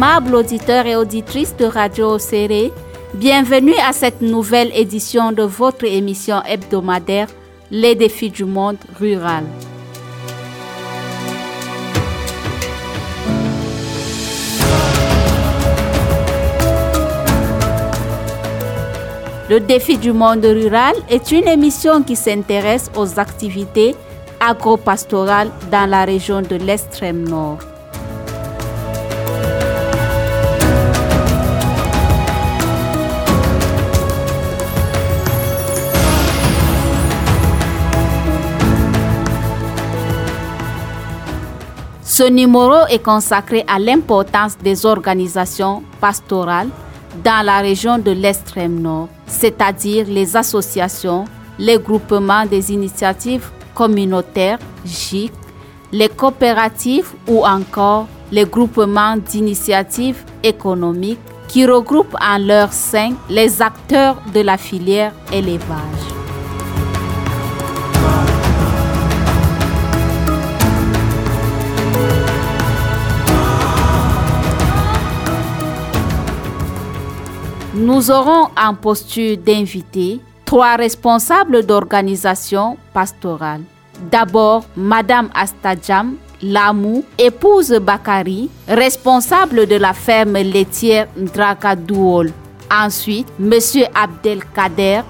Aimables auditeurs et auditrices de Radio Serré, bienvenue à cette nouvelle édition de votre émission hebdomadaire Les défis du monde rural. Le défi du monde rural est une émission qui s'intéresse aux activités agro-pastorales dans la région de l'extrême nord. Ce numéro est consacré à l'importance des organisations pastorales dans la région de l'extrême nord, c'est-à-dire les associations, les groupements des initiatives communautaires, GIC, les coopératives ou encore les groupements d'initiatives économiques qui regroupent en leur sein les acteurs de la filière élevage. Nous aurons en posture d'invité trois responsables d'organisation pastorale. D'abord, Madame Astadjam Lamou, épouse Bakari, responsable de la ferme laitière Ndrakadouol. Ensuite, Monsieur Abdelkader,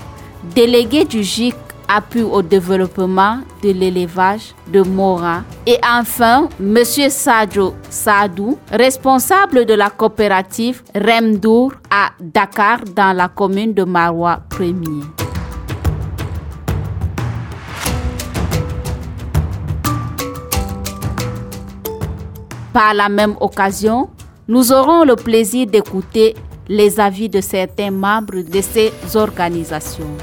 délégué du GIC appui au développement de l'élevage de Mora. Et enfin, M. Sadjo Sadou, responsable de la coopérative Remdour à Dakar dans la commune de Marwa 1er. Par la même occasion, nous aurons le plaisir d'écouter les avis de certains membres de ces organisations.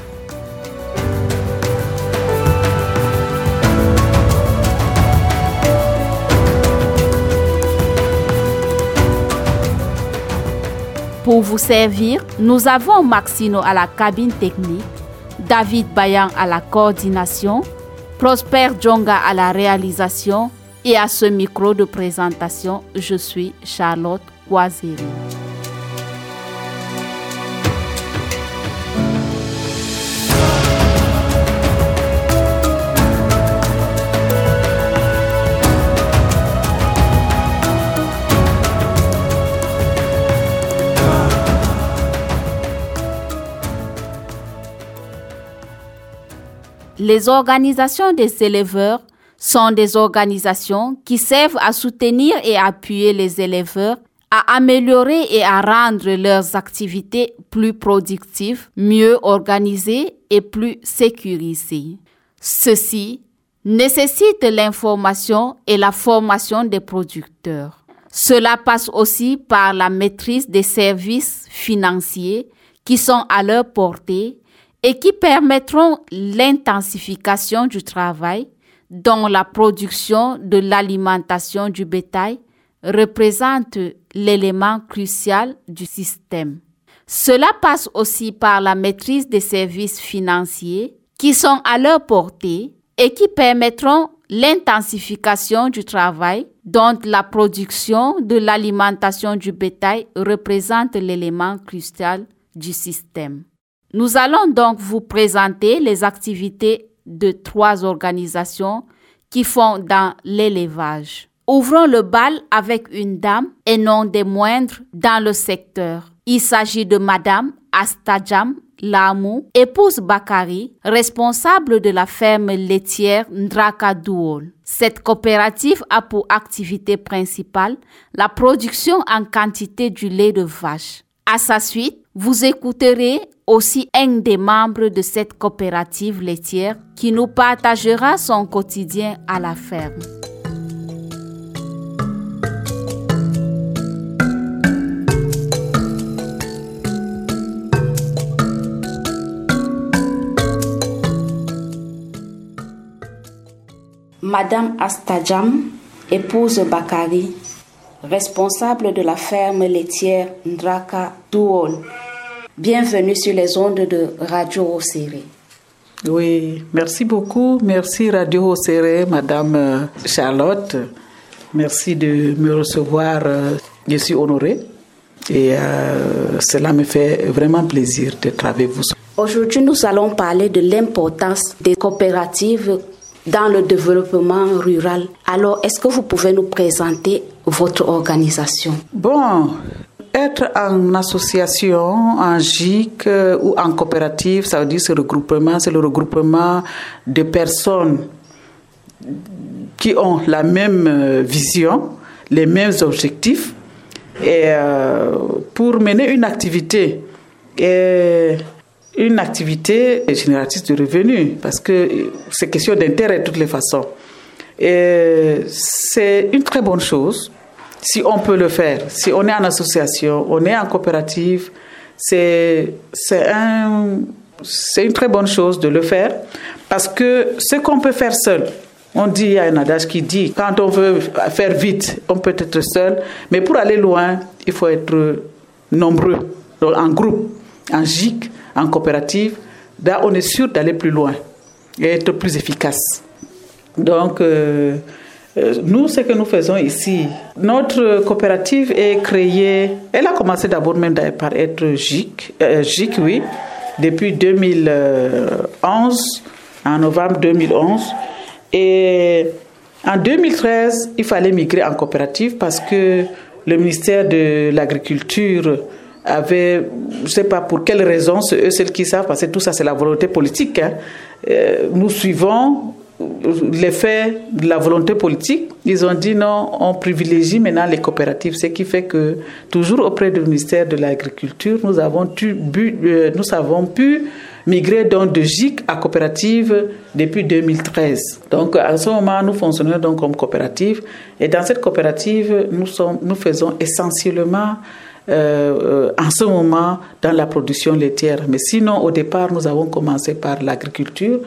Pour vous servir, nous avons Maxino à la cabine technique, David Bayan à la coordination, Prosper Djonga à la réalisation et à ce micro de présentation, je suis Charlotte Coiseri. Les organisations des éleveurs sont des organisations qui servent à soutenir et appuyer les éleveurs à améliorer et à rendre leurs activités plus productives, mieux organisées et plus sécurisées. Ceci nécessite l'information et la formation des producteurs. Cela passe aussi par la maîtrise des services financiers qui sont à leur portée et qui permettront l'intensification du travail dont la production de l'alimentation du bétail représente l'élément crucial du système. Cela passe aussi par la maîtrise des services financiers qui sont à leur portée et qui permettront l'intensification du travail dont la production de l'alimentation du bétail représente l'élément crucial du système. Nous allons donc vous présenter les activités de trois organisations qui font dans l'élevage. Ouvrons le bal avec une dame et non des moindres dans le secteur. Il s'agit de Madame Astadjam Lamou, épouse Bakari, responsable de la ferme laitière Ndraka Douol. Cette coopérative a pour activité principale la production en quantité du lait de vache. À sa suite, vous écouterez aussi un des membres de cette coopérative laitière qui nous partagera son quotidien à la ferme. Madame Astadjam, épouse Bakari, responsable de la ferme laitière Ndraka Douol, Bienvenue sur les ondes de Radio Océré. Oui, merci beaucoup. Merci Radio Océré, Madame euh, Charlotte. Merci de me recevoir euh, Je suis honoré et euh, cela me fait vraiment plaisir d'être avec vous. Aujourd'hui, nous allons parler de l'importance des coopératives dans le développement rural. Alors, est-ce que vous pouvez nous présenter votre organisation? Bon, être en association, en GIC euh, ou en coopérative, ça veut dire ce regroupement, c'est le regroupement de personnes qui ont la même euh, vision, les mêmes objectifs, et euh, pour mener une activité. Une activité génératrice de revenus, parce que c'est question d'intérêt de toutes les façons. C'est une très bonne chose si on peut le faire. Si on est en association, on est en coopérative, c'est un, une très bonne chose de le faire parce que ce qu'on peut faire seul, on dit, il y a un adage qui dit, quand on veut faire vite, on peut être seul, mais pour aller loin, il faut être nombreux, en groupe, en GIC, en coopérative. Là, on est sûr d'aller plus loin et être plus efficace. Donc, euh, nous, ce que nous faisons ici, notre coopérative est créée, elle a commencé d'abord même par être GIC, euh, GIC, oui, depuis 2011, en novembre 2011. Et en 2013, il fallait migrer en coopérative parce que le ministère de l'Agriculture avait, je ne sais pas pour quelle raison, c'est eux celles qui savent, parce que tout ça c'est la volonté politique. Hein. Euh, nous suivons l'effet de la volonté politique, ils ont dit non, on privilégie maintenant les coopératives, ce qui fait que toujours auprès du ministère de l'Agriculture, nous avons, pu, euh, nous avons pu migrer donc de GIC à coopérative depuis 2013. Donc à ce moment, nous fonctionnons donc comme coopérative et dans cette coopérative, nous, sommes, nous faisons essentiellement euh, en ce moment dans la production laitière. Mais sinon, au départ, nous avons commencé par l'agriculture.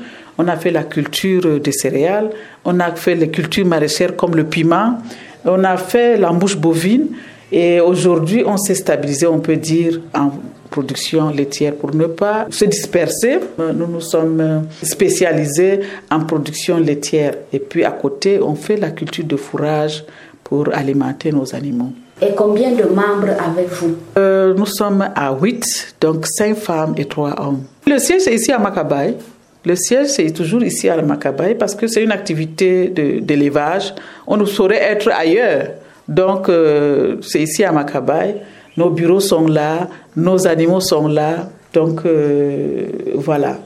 On a fait la culture des céréales, on a fait les cultures maraîchères comme le piment, on a fait l'embouche bovine et aujourd'hui on s'est stabilisé, on peut dire, en production laitière pour ne pas se disperser. Nous nous sommes spécialisés en production laitière et puis à côté on fait la culture de fourrage pour alimenter nos animaux. Et combien de membres avez-vous? Euh, Nous sommes à 8, donc 5 femmes et 3 hommes. Le siège est ici à Makabaye. Le siège, c'est toujours ici à la Makabaye parce que c'est une activité d'élevage. On ne saurait être ailleurs. Donc, euh, c'est ici à Makabaye. Nos bureaux sont là, nos animaux sont là. Donc, euh, voilà.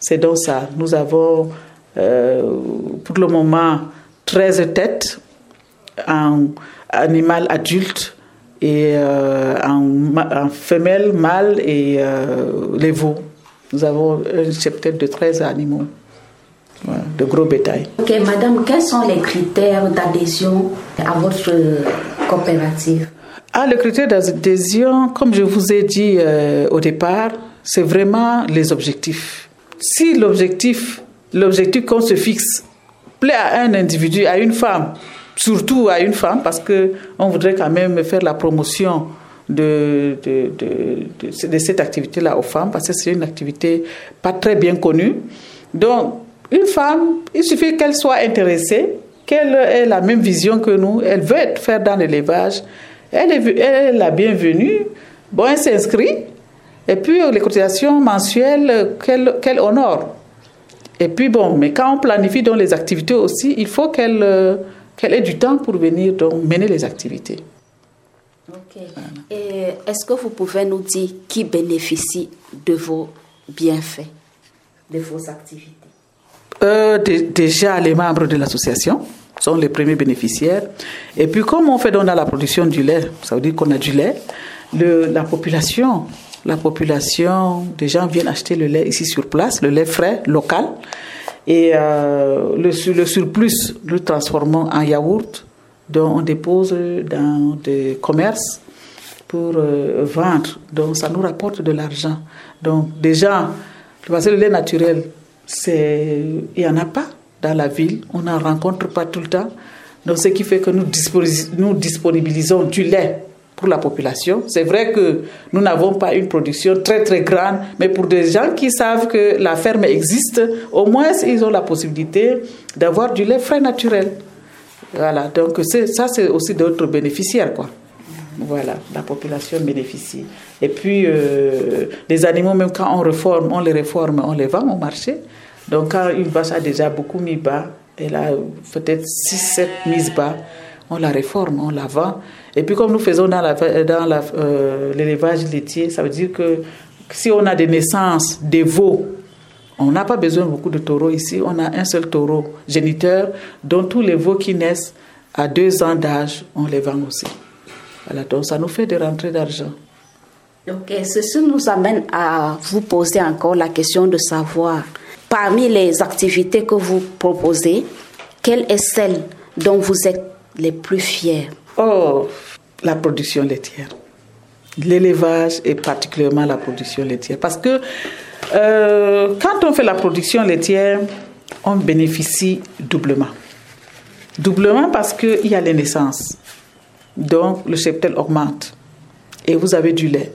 C'est donc ça. Nous avons, euh, pour le moment, 13 têtes en animal adulte et en, femelle, mâle et les veaux. Nous avons un cheptel de 13 animaux, de gros bétail. Ok, madame, quels sont les critères d'adhésion à votre coopérative? Ah, le critère d'adhésion, comme je vous ai dit euh, au départ, c'est vraiment les objectifs. Si l'objectif, l'objectif qu'on se fixe plaît à un individu, à une femme, surtout à une femme, parce que on voudrait quand même faire la promotion de, de, de, de cette activité-là aux femmes, parce que c'est une activité pas très bien connue. Donc, une femme, il suffit qu'elle soit intéressée, qu'elle ait la même vision que nous, elle veut faire dans l'élevage, elle est, elle est la bienvenue, bon, elle s'inscrit, et puis les cotisations mensuelles qu'elle honore. Et puis bon, mais quand on planifie dans les activités aussi, il faut qu'elle qu'elle ait du temps pour venir donc, mener les activités. Et est-ce que vous pouvez nous dire qui bénéficie de vos bienfaits, de vos activités? Euh, Déjà, les membres de l'association sont les premiers bénéficiaires. Et puis, comme on fait dans la production du lait, ça veut dire qu'on a du lait, le, la population, la population, des gens viennent acheter le lait ici sur place, le lait frais, local. Et euh, le, le surplus, nous transformons en yaourt dont on dépose dans des commerces pour euh, vendre. Donc ça nous rapporte de l'argent. Donc déjà, parce que le lait naturel, il n'y en a pas dans la ville, on n'en rencontre pas tout le temps. Donc ce qui fait que nous disponibilisons du lait pour la population. C'est vrai que nous n'avons pas une production très très grande, mais pour des gens qui savent que la ferme existe, au moins ils ont la possibilité d'avoir du lait frais naturel. Voilà, donc ça c'est aussi d'autres bénéficiaires. Quoi. Voilà, la population bénéficie. Et puis, euh, les animaux, même quand on réforme, on les réforme, on les vend au marché. Donc, quand une vache a déjà beaucoup mis bas, elle a peut-être 6-7 mises bas, on la réforme, on la vend. Et puis, comme nous faisons dans euh, l'élevage dans laitier, ça veut dire que si on a des naissances des veaux, on n'a pas besoin beaucoup de taureaux ici. On a un seul taureau géniteur, dont tous les veaux qui naissent à deux ans d'âge, on les vend aussi. Voilà, donc ça nous fait des rentrées d'argent. Donc, ceci nous amène à vous poser encore la question de savoir, parmi les activités que vous proposez, quelle est celle dont vous êtes les plus fiers? Oh, la production laitière. L'élevage et particulièrement la production laitière. Parce que euh, quand on fait la production laitière, on bénéficie doublement. Doublement parce qu'il y a les naissances. Donc le cheptel augmente. Et vous avez du lait.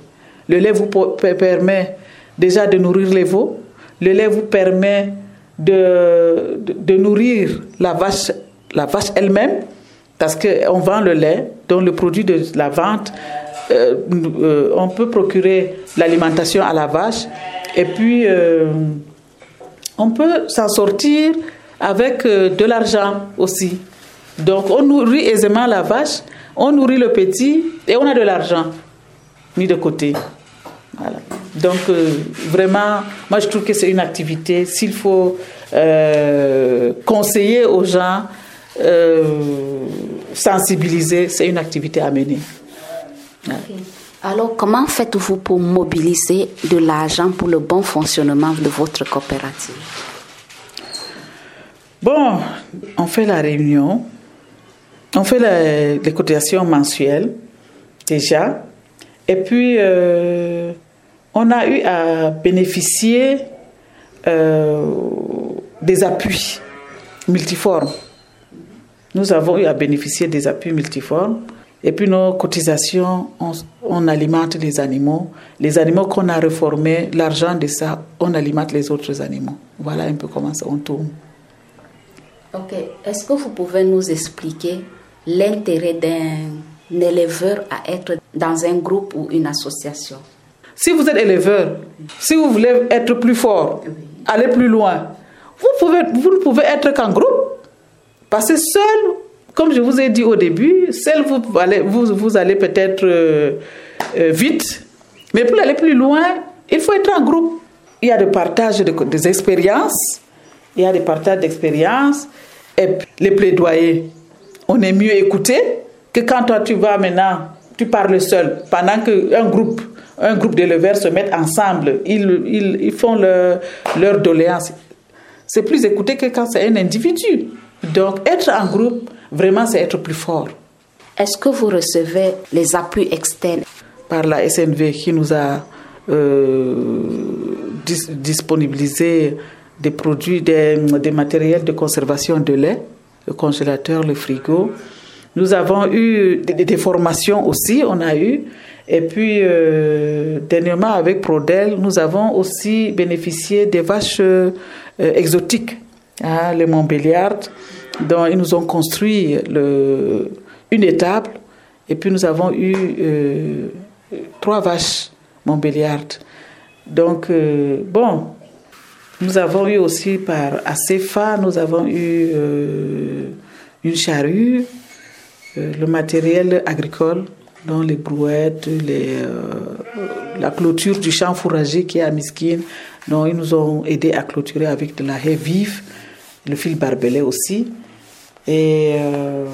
Le lait vous permet déjà de nourrir les veaux. Le lait vous permet de, de, nourrir la vache, la vache elle-même. Parce qu'on vend le lait, donc le produit de la vente, euh, euh, on peut procurer l'alimentation à la vache et puis, euh, on peut s'en sortir avec euh, de l'argent aussi. Donc, on nourrit aisément la vache, on nourrit le petit et on a de l'argent mis de côté. Donc, euh, vraiment, moi, je trouve que c'est une activité. S'il faut conseiller aux gens, sensibiliser, c'est une activité à mener. Alors, comment faites-vous pour mobiliser de l'argent pour le bon fonctionnement de votre coopérative? Bon, on fait la réunion, on fait les cotisations mensuelles déjà, et puis euh, on a eu à bénéficier euh, des appuis multiformes. Nous avons eu à bénéficier des appuis multiformes. Et puis nos cotisations, on, alimente les animaux. Les animaux qu'on a réformés, l'argent de ça, on alimente les autres animaux. Voilà un peu comment ça on tourne. Ok. Est-ce que vous pouvez nous expliquer l'intérêt d'un éleveur à être dans un groupe ou une association? Si vous êtes éleveur, si vous voulez être plus fort, aller plus loin, vous, pouvez, vous ne pouvez être qu'en groupe. Parce que seul, comme je vous ai dit au début, seul vous allez, vous, allez peut-être euh, euh, vite, mais pour aller plus loin, il faut être en groupe. Il y a des partages des expériences, il y a des partages d'expériences, et les plaidoyers. On est mieux écouté que quand toi tu vas maintenant, tu parles seul, pendant qu'un groupe, un groupe d'éleveurs se mettent ensemble, ils, ils, ils font leur, leur doléance. C'est plus écouté que quand c'est un individu. Donc être en groupe, Vraiment, c'est être plus fort. Est-ce que vous recevez les appuis externes? Par la SNV qui nous a euh, disponibilisé des produits, des, matériels de conservation de lait, le congélateur, le frigo. Nous avons eu des, formations aussi, on a eu. Et puis, euh, dernièrement, avec Prodel, nous avons aussi bénéficié des vaches euh, exotiques, hein, les Montbéliardes donc, ils nous ont construit une étable et puis nous avons eu euh, trois vaches Montbéliardes. Donc, euh, bon, nous avons eu aussi par ACFA, nous avons eu euh, une charrue, le matériel agricole, dont les brouettes, la clôture du champ fourragé qui est à Miskine. Donc, ils nous ont aidé à clôturer avec de la haie vive, le fil barbelé aussi. Et euh,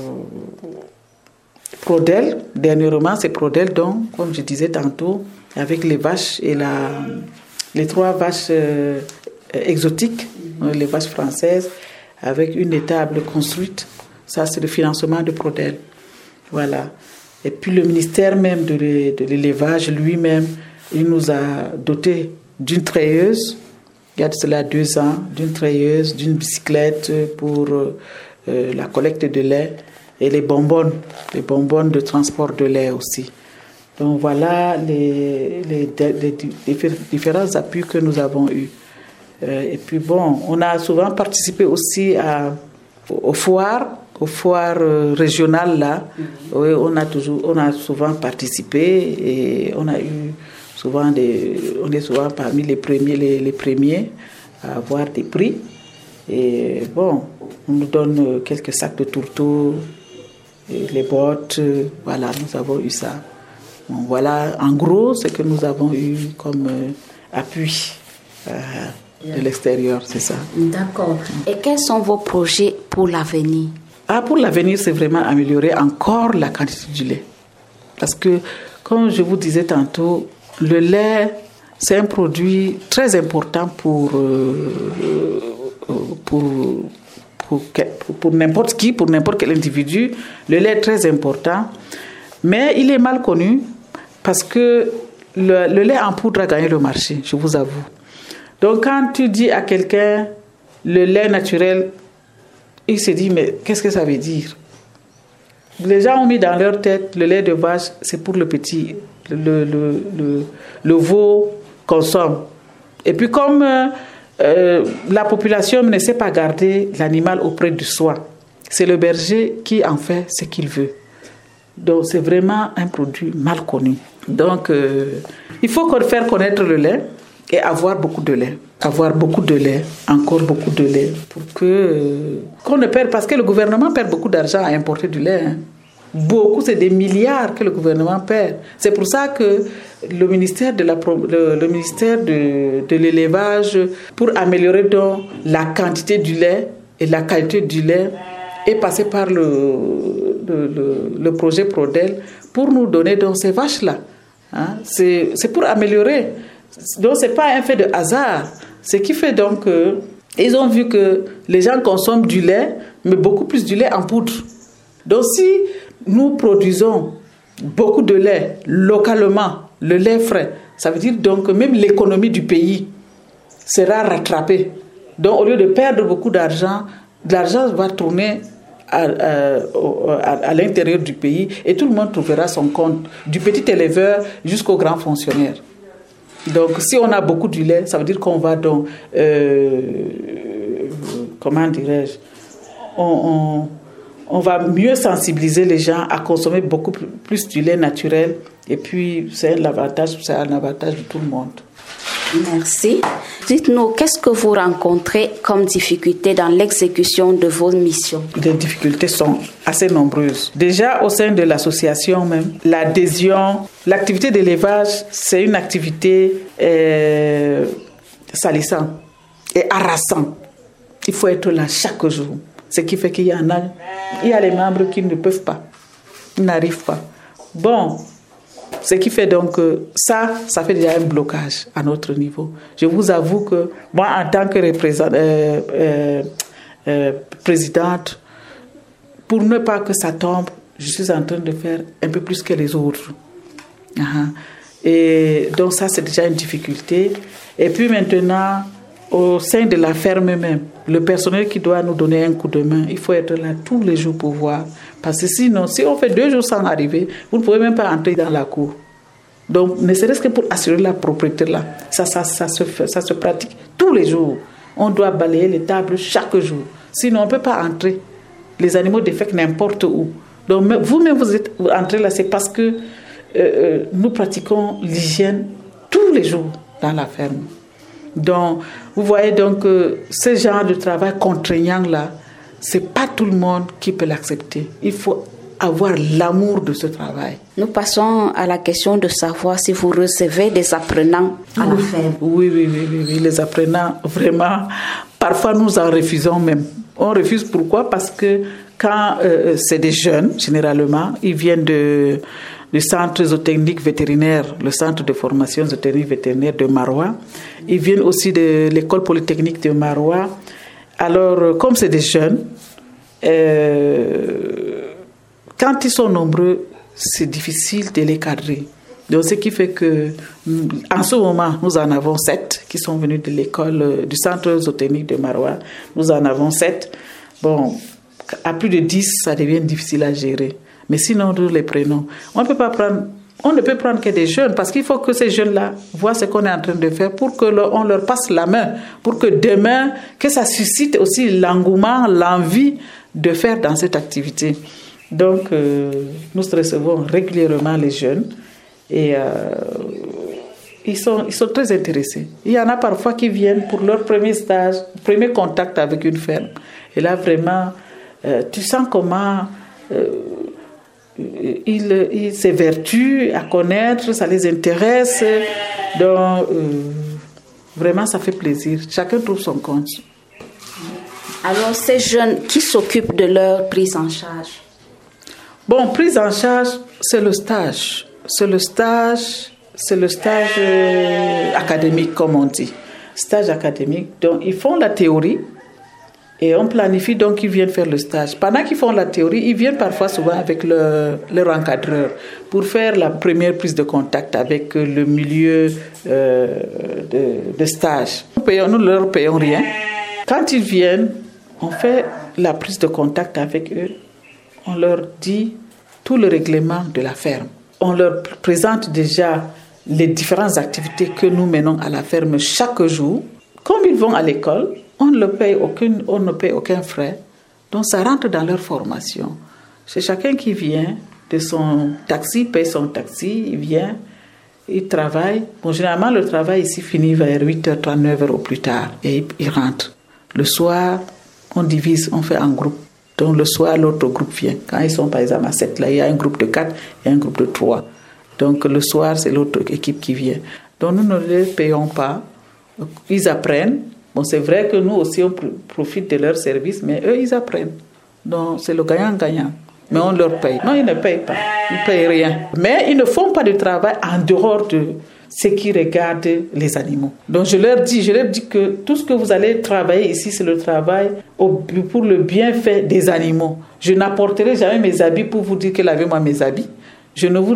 Prodel, dernièrement, c'est Prodel, donc, comme je disais tantôt, avec les vaches et la, les trois vaches euh, exotiques, euh, les vaches françaises, avec une étable construite. Ça, c'est le financement de Prodel. Voilà. Et puis le ministère même de l'élevage lui-même, il nous a doté d'une treilleuse, il y a de cela deux ans, d'une treilleuse, d'une bicyclette pour euh, la collecte de lait et les bonbonnes, les bonbonnes de transport de lait aussi. Donc voilà les, les, différents appuis que nous avons eus. Euh, et puis bon, on a souvent participé aussi à, aux foires aux foires régionales là, oui, on a toujours, on a souvent participé et on a eu souvent des, on est souvent parmi les premiers, les, premiers à avoir des prix. Et bon, on nous donne quelques sacs de tourteaux, les bottes, voilà, nous avons eu ça. voilà, en gros, ce que nous avons eu comme euh, appui euh, de l'extérieur, c'est ça. D'accord. Et quels sont vos projets pour l'avenir? Ah, Pour l'avenir, c'est vraiment améliorer encore la quantité du lait. Parce que, comme je vous disais tantôt, le lait, c'est un produit très important pour, euh, pour, pour, n'importe qui, pour n'importe quel individu. Le lait est très important, mais il est mal connu parce que le, le lait en poudre a gagné le marché, je vous avoue. Donc quand tu dis à quelqu'un le lait naturel, il se dit mais qu'est-ce que ça veut dire? Les gens ont mis dans leur tête le lait de vache, c'est pour le petit, le, le, le, le veau consomme. Et puis comme euh, euh, la population ne sait pas garder l'animal auprès de soi, c'est le berger qui en fait ce qu'il veut. Donc c'est vraiment un produit mal connu. Donc euh, il faut faire connaître le lait et avoir beaucoup de lait. Avoir beaucoup de lait, encore beaucoup de lait, pour que euh, qu'on ne perde, parce que le gouvernement perd beaucoup d'argent à importer du lait. Hein. Beaucoup, c'est des milliards que le gouvernement perd. C'est pour ça que le ministère de l'élevage, pour améliorer donc la quantité du lait et la qualité du lait, est passé par le, projet Prodel pour nous donner donc ces vaches-là. Hein. C'est pour améliorer. Donc, ce n'est pas un fait de hasard. Ce qui fait donc que ils ont vu que les gens consomment du lait, mais beaucoup plus du lait en poudre. Donc, si nous produisons beaucoup de lait localement, le lait frais, ça veut dire donc que même l'économie du pays sera rattrapée. Donc, au lieu de perdre beaucoup d'argent, l'argent va tourner à, l'intérieur du pays et tout le monde trouvera son compte, du petit éleveur jusqu'au grand fonctionnaire. Donc, si on a beaucoup de lait, ça veut dire qu'on va donc, euh, comment dirais-je, on, va mieux sensibiliser les gens à consommer beaucoup plus du lait naturel. Et puis, c'est un avantage, c'est un avantage de tout le monde. Merci. Dites-nous, qu'est-ce que vous rencontrez comme difficulté dans l'exécution de vos missions? Les difficultés sont assez nombreuses. Déjà, au sein de l'association même, l'adhésion, l'activité d'élevage, c'est une activité euh, salissante et harassante. Il faut être là chaque jour. Ce qui fait qu'il y a, il les membres qui ne peuvent pas, n'arrivent pas. Bon, ce qui fait donc que ça, ça fait déjà un blocage à notre niveau. Je vous avoue que moi, en tant que euh, euh, euh, présidente, pour ne pas que ça tombe, je suis en train de faire un peu plus que les autres. Et donc ça, c'est déjà une difficulté. Et puis maintenant, au sein de la ferme même, le personnel qui doit nous donner un coup de main, il faut être là tous les jours pour voir parce que sinon, si on fait deux jours sans arriver, vous ne pouvez même pas entrer dans la cour. Donc, ne serait-ce que pour assurer la propriété là, ça, ça, ça, se, ça se pratique tous les jours. On doit balayer les tables chaque jour. Sinon, on ne peut pas entrer. Les animaux défectent n'importe où. Donc, vous-même, vous êtes entré là, c'est parce que euh, euh, nous pratiquons l'hygiène tous les jours dans la ferme. Donc, vous voyez donc que ce genre de travail contraignant là, c'est pas tout le monde qui peut l'accepter. Il faut avoir l'amour de ce travail. Nous passons à la question de savoir si vous recevez des apprenants à la ferme. Oui, oui, oui, oui, les apprenants, vraiment, parfois nous en refusons même. On refuse pourquoi? Parce que quand euh, c'est des jeunes, généralement, ils viennent de, du centre zootechnique vétérinaire, le centre de formation zootechnique vétérinaire de Marois. Ils viennent aussi de l'école polytechnique de Marois. Alors, euh, comme c'est des jeunes, euh, quand ils sont nombreux, c'est difficile de les cadrer. Donc, ce qui fait que, en ce moment, nous en avons sept qui sont venus de l'école, euh, du centre zootechnique de Marois. Nous en avons sept. Bon, à plus de dix, ça devient difficile à gérer. Mais sinon, nous les prenons. On ne peut prendre que des jeunes parce qu'il faut que ces jeunes-là voient ce qu'on est en train de faire pour que on leur passe la main, pour que demain, que ça suscite aussi l'engouement, l'envie de faire dans cette activité. Donc, euh, nous recevons régulièrement les jeunes et euh, ils, sont, ils sont très intéressés. Il y en a parfois qui viennent pour leur premier stage, premier contact avec une ferme. Et là, vraiment, euh, tu sens comment ils, ils s'évertuent à connaître, ça les intéresse. Donc, vraiment, ça fait plaisir. Chacun trouve son compte. Alors, ces jeunes qui s'occupent de leur prise en charge? Bon, prise en charge, c'est le stage. C'est le stage, c'est le stage euh, académique, comme on dit. Stage académique. Donc, ils font la théorie et on planifie donc qu'ils viennent faire le stage. Pendant qu'ils font la théorie, ils viennent parfois souvent avec le, leur encadreur pour faire la première prise de contact avec le milieu euh, de, stage. Nous, payons, nous ne leur payons rien. Quand ils viennent, on fait la prise de contact avec eux on leur dit tout le règlement de la ferme. On leur présente déjà les différentes activités que nous menons à la ferme chaque jour. Comme ils vont à l'école, on ne paye aucun, on ne paye aucun frais. Donc ça rentre dans leur formation. C'est chacun qui vient de son taxi, paye son taxi, il vient, il travaille. Bon, généralement, le travail ici finit vers 8h30, 9h au plus tard et il rentre. Le soir, on divise, on fait un groupe. Donc le soir, l'autre groupe vient. Quand ils sont par exemple à 7, là, il y a un groupe de 4 et un groupe de 3. Donc le soir, c'est l'autre équipe qui vient. Donc nous ne les payons pas. Ils apprennent. Bon, c'est vrai que nous aussi, on profite de leur service, mais eux, ils apprennent. Donc c'est le gagnant-gagnant. Mais on leur paye. Non, ils ne payent pas. Ils ne payent rien. Mais ils ne font pas de travail en dehors de, ceux qui regardent les animaux. Donc je leur dis, je leur dis que tout ce que vous allez travailler ici, c'est le travail pour le bienfait des animaux. Je n'apporterai jamais mes habits pour vous dire que lavez-moi mes habits. Je ne vous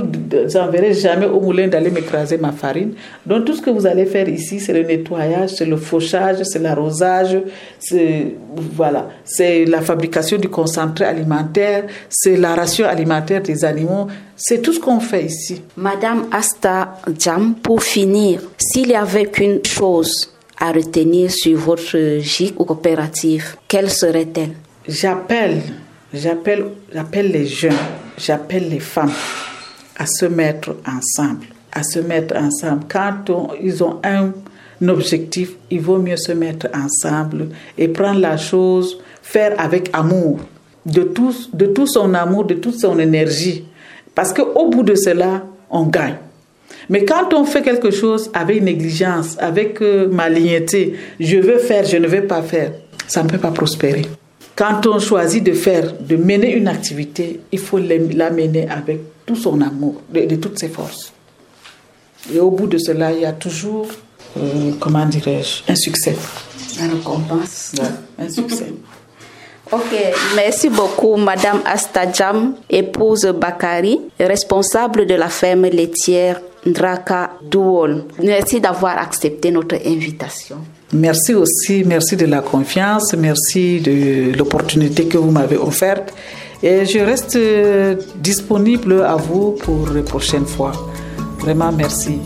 enverrai jamais au moulin d'aller m'écraser ma farine. Donc tout ce que vous allez faire ici, c'est le nettoyage, c'est le fauchage, c'est l'arrosage, c'est voilà, c'est la fabrication du concentré alimentaire, c'est la ration alimentaire des animaux. C'est tout ce qu'on fait ici. Madame Asta Jam, pour finir, s'il y avait qu'une chose à retenir sur votre GIC ou coopérative, quelle serait-elle? J'appelle, j'appelle, j'appelle les jeunes, j'appelle les femmes à se mettre ensemble, à se mettre ensemble. Quand ils ont un, objectif, il vaut mieux se mettre ensemble et prendre la chose, faire avec amour, de tout, de tout son amour, de toute son énergie. Parce qu'au bout de cela, on gagne. Mais quand on fait quelque chose avec négligence, avec euh, malignité, je veux faire, je ne veux pas faire, ça ne peut pas prospérer. Quand on choisit de faire, de mener une activité, il faut la mener avec tout son amour, de, toutes ses forces. Et au bout de cela, il y a toujours, euh, comment dirais-je, un succès. Un récompense. un succès. Ok, merci beaucoup, Madame Astadjam, épouse Bakari, responsable de la ferme laitière Draka Douol. Merci d'avoir accepté notre invitation. Merci aussi, merci de la confiance, merci de l'opportunité que vous m'avez offerte. Et je reste euh, disponible à vous pour les prochaines fois. Vraiment, merci.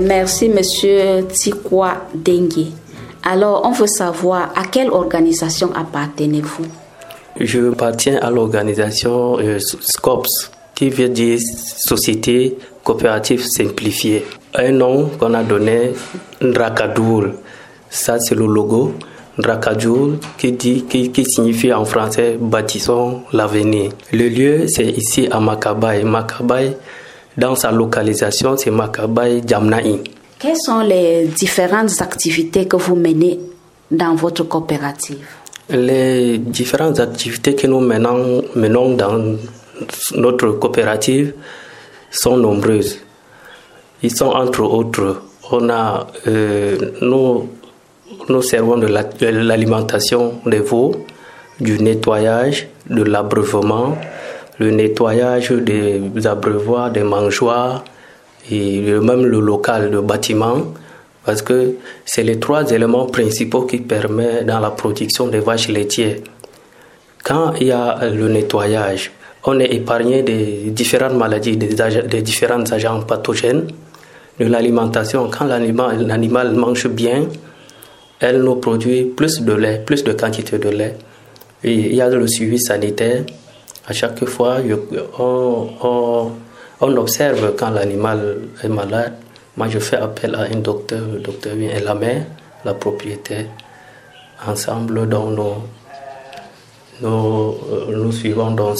Merci, Monsieur Tikwa Dengue. Alors, on veut savoir à quelle organisation appartenez-vous? Je appartiens à l'organisation euh, SCOPS, qui veut dire Société Coopérative Simplifiée. Un nom qu'on a donné Ndrakadoul. Ça, c'est le logo. Ndrakadoul, qui, qui, signifie en français bâtissons l'avenir. Le lieu, c'est ici à Makabaye. Makabaye, dans sa localisation, c'est Makabaye Jamnaï. Quelles sont les différentes activités que vous menez dans votre coopérative? Les différentes activités que nous menons, menons dans notre coopérative sont nombreuses. Ils sont entre autres, on a, euh, nous, nous servons de l'alimentation des veaux, du nettoyage, de l'abreuvement, le nettoyage des abreuvoirs, des mangeoires et même le local, le bâtiment, parce que c'est les trois éléments principaux qui permettent dans la production des vaches laitières. Quand il y a le nettoyage, on est épargné des différentes maladies, des, différents agents pathogènes. De l'alimentation, quand l'animal mange bien, elle nous produit plus de lait, plus de quantité de lait. Il y a le suivi sanitaire. À chaque fois, on observe quand l'animal est malade. Moi, je fais appel à un docteur. Le docteur vient et la mère, la propriétaire. Ensemble, dans nos, nous, nous suivons dans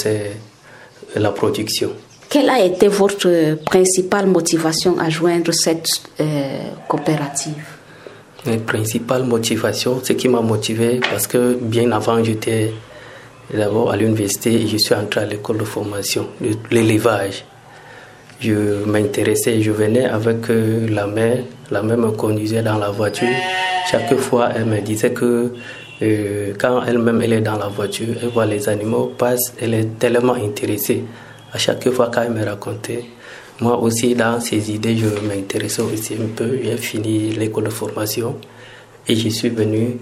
la production. Quelle a été votre principale motivation à joindre cette euh, coopérative? Ma principale motivation, ce qui m'a motivé, parce que bien avant, j'étais d'abord à l'université et je suis entré à l'école de formation, l'élevage je m'intéressais, je venais avec euh, la mère, la mère me conduisait dans la voiture. Chaque fois, elle me disait que euh, quand elle-même elle est dans la voiture, elle voit les animaux passer, elle est tellement intéressée. À chaque fois qu'elle me racontait, moi aussi dans ces idées, je m'intéressais aussi un peu. J'ai fini l'école de formation et je suis venu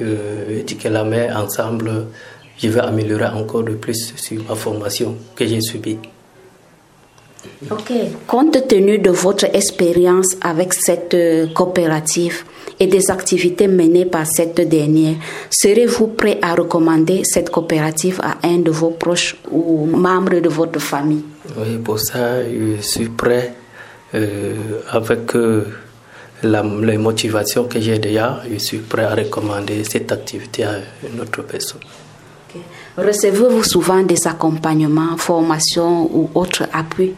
euh, la mère ensemble, je vais améliorer encore de plus sur ma formation que j'ai subie. Ok. Compte tenu de votre expérience avec cette euh, coopérative et des activités menées par cette dernière, serez-vous prêt à recommander cette coopérative à un de vos proches ou membres de votre famille? Oui, pour ça, je suis prêt euh, avec euh, la, les motivations que j'ai déjà. Je suis prêt à recommander cette activité à une autre personne. Recevez-vous souvent des accompagnements, formations ou autres appuis?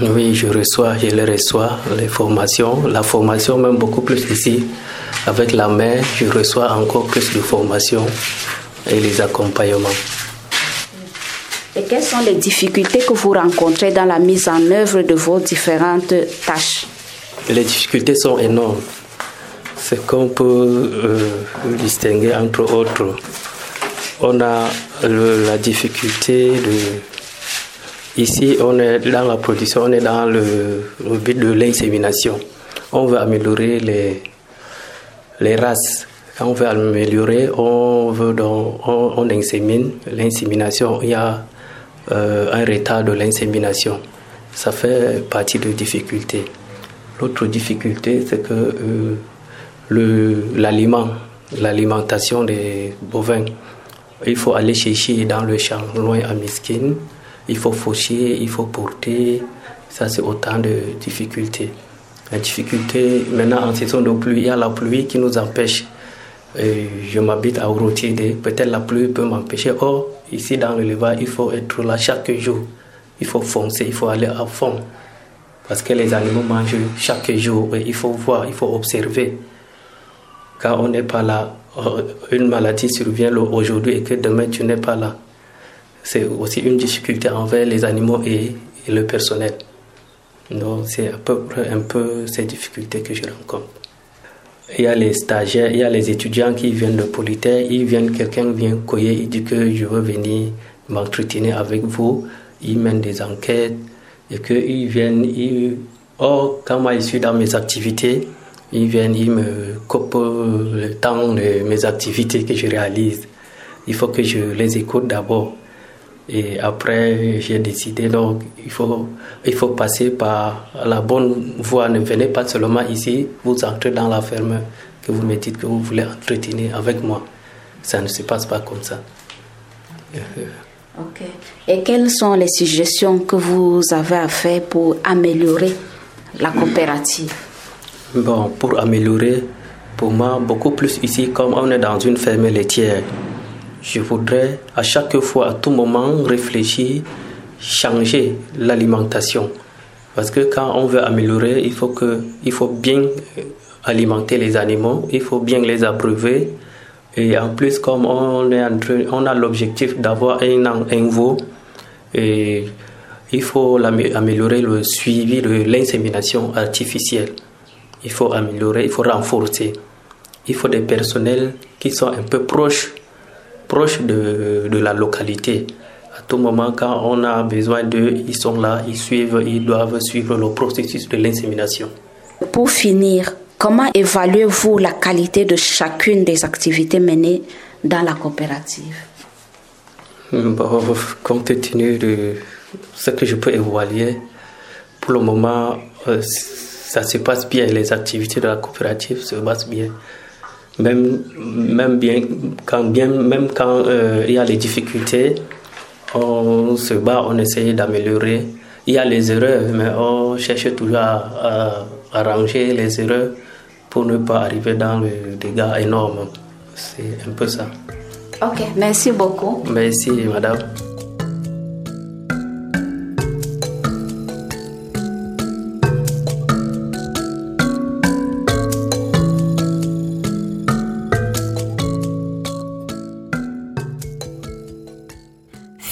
Oui, je reçois, je les reçois, les formations. La formation, même beaucoup plus ici. Avec la mère, je reçois encore plus de formations et les accompagnements. Et quelles sont les difficultés que vous rencontrez dans la mise en œuvre de vos différentes tâches? Les difficultés sont énormes. C'est qu'on peut euh, distinguer entre autres. On a la difficulté de Ici, on est dans la production, on est dans le, but de l'insémination. On veut améliorer les, les races. Quand on veut améliorer, on on, insémine. L'insémination, il y a euh, un retard de l'insémination. Ça fait partie de difficultés. L'autre difficulté, c'est que euh, l'aliment, l'alimentation des bovins, il faut aller chercher dans le champ, loin à Miskin il faut faucher, il faut porter. Ça, c'est autant de difficultés. La difficulté, maintenant, en saison de pluie, il y a la pluie qui nous empêche. je m'habite à Ouroutiédé, peut-être la pluie peut m'empêcher. Or, ici dans le Léva, il faut être là chaque jour. Il faut foncer, il faut aller à fond. Parce que les animaux mangent chaque jour. Il faut voir, il faut observer. Quand on n'est pas là, euh, une maladie survient aujourd'hui et que demain tu n'es pas là c'est aussi une difficulté envers les animaux et, le personnel. Donc c'est à peu près un peu ces difficultés que je rencontre. Il y a les stagiaires, il y a les étudiants qui viennent de Politaire, ils viennent, quelqu'un vient coyer, il dit que je veux venir m'entretenir avec vous, ils mènent des enquêtes et qu'ils viennent, ils... oh, quand moi je suis dans mes activités, ils viennent, ils me coupent le temps de mes activités que je réalise. Il faut que je les écoute d'abord. Et après, j'ai décidé, donc, il faut, il faut passer par la bonne voie. Ne venez pas seulement ici, vous entrez dans la ferme, que vous me dites que vous voulez entretenir avec moi. Ça ne se passe pas comme ça. Ok. Et quelles sont les suggestions que vous avez à faire pour améliorer la coopérative? Bon, pour améliorer, pour moi, beaucoup plus ici, comme on est dans une ferme laitière, je voudrais à chaque fois, à tout moment, réfléchir, changer l'alimentation. Parce que quand on veut améliorer, il faut, que, il faut bien euh, alimenter les animaux, il faut bien les abreuver. Et en plus, comme on, est on a l'objectif d'avoir un, un veau, et il faut améliorer le suivi de l'insémination artificielle. Il faut améliorer, il faut renforcer. Il faut des personnels qui sont un peu proches proche de, de la localité. À tout moment, quand on a besoin d'eux, ils sont là, ils suivent, ils doivent suivre le processus de l'insémination. Pour finir, comment évaluez-vous la qualité de chacune des activités menées dans la coopérative? Bon, Compte tenu de ce que je peux évaluer, pour le moment, euh, ça se passe bien. Les activités de la coopérative se passent bien. Même, même, bien, quand, bien, même quand euh, il y a les difficultés, on se bat, on essaye d'améliorer. Il y a les erreurs, mais on cherche toujours à, arranger les erreurs pour ne pas arriver dans le dégât énorme. C'est un peu ça. Ok, merci beaucoup. Merci, madame.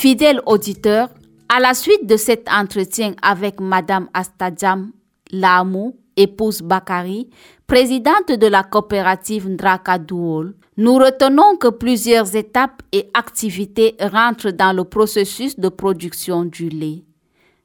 Fidèle auditeur, à la suite de cet entretien avec Madame Astadjam Lamou, épouse Bakari, présidente de la coopérative Ndraka Douol, nous retenons que plusieurs étapes et activités rentrent dans le processus de production du lait.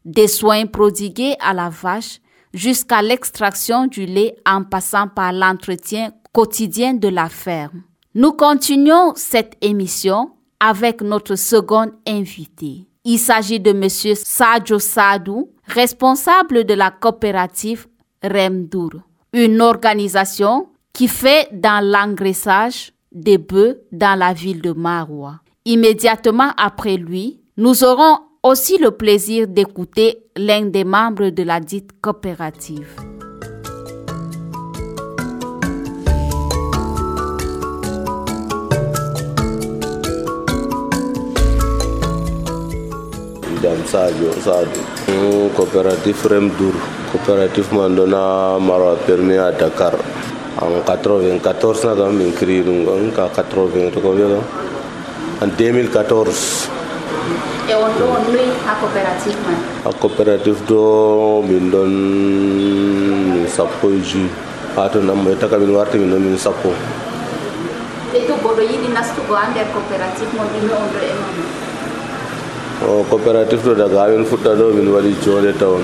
Des soins prodigués à la vache jusqu'à l'extraction du lait en passant par l'entretien quotidien de la ferme. Nous continuons cette émission avec notre second invité. Il s'agit de M. Sadio Sadou, responsable de la coopérative Remdour, une organisation qui fait dans l'engraissage des bœufs dans la ville de Maroua. Immédiatement après lui, nous aurons aussi le plaisir d'écouter l'un des membres de la dite coopérative. Sadio sadu coopérative remdour coopérative man dona mara permis à dakar. En 94 na kam min créé ɗum ɗon ka 80 to ko wiya en 2014 e on ɗo on noyi ha coopérative man? Ha coopérative to min ɗon min sappo e jui ha to nammo min warti min ɗon min sappo. E to goɗɗo yiɗi nastugo ha nder coopérative mon ɗume on ɗo e mon o coopératif ɗo daga amin fuɗɗa ɗo min waɗi jonde tawon.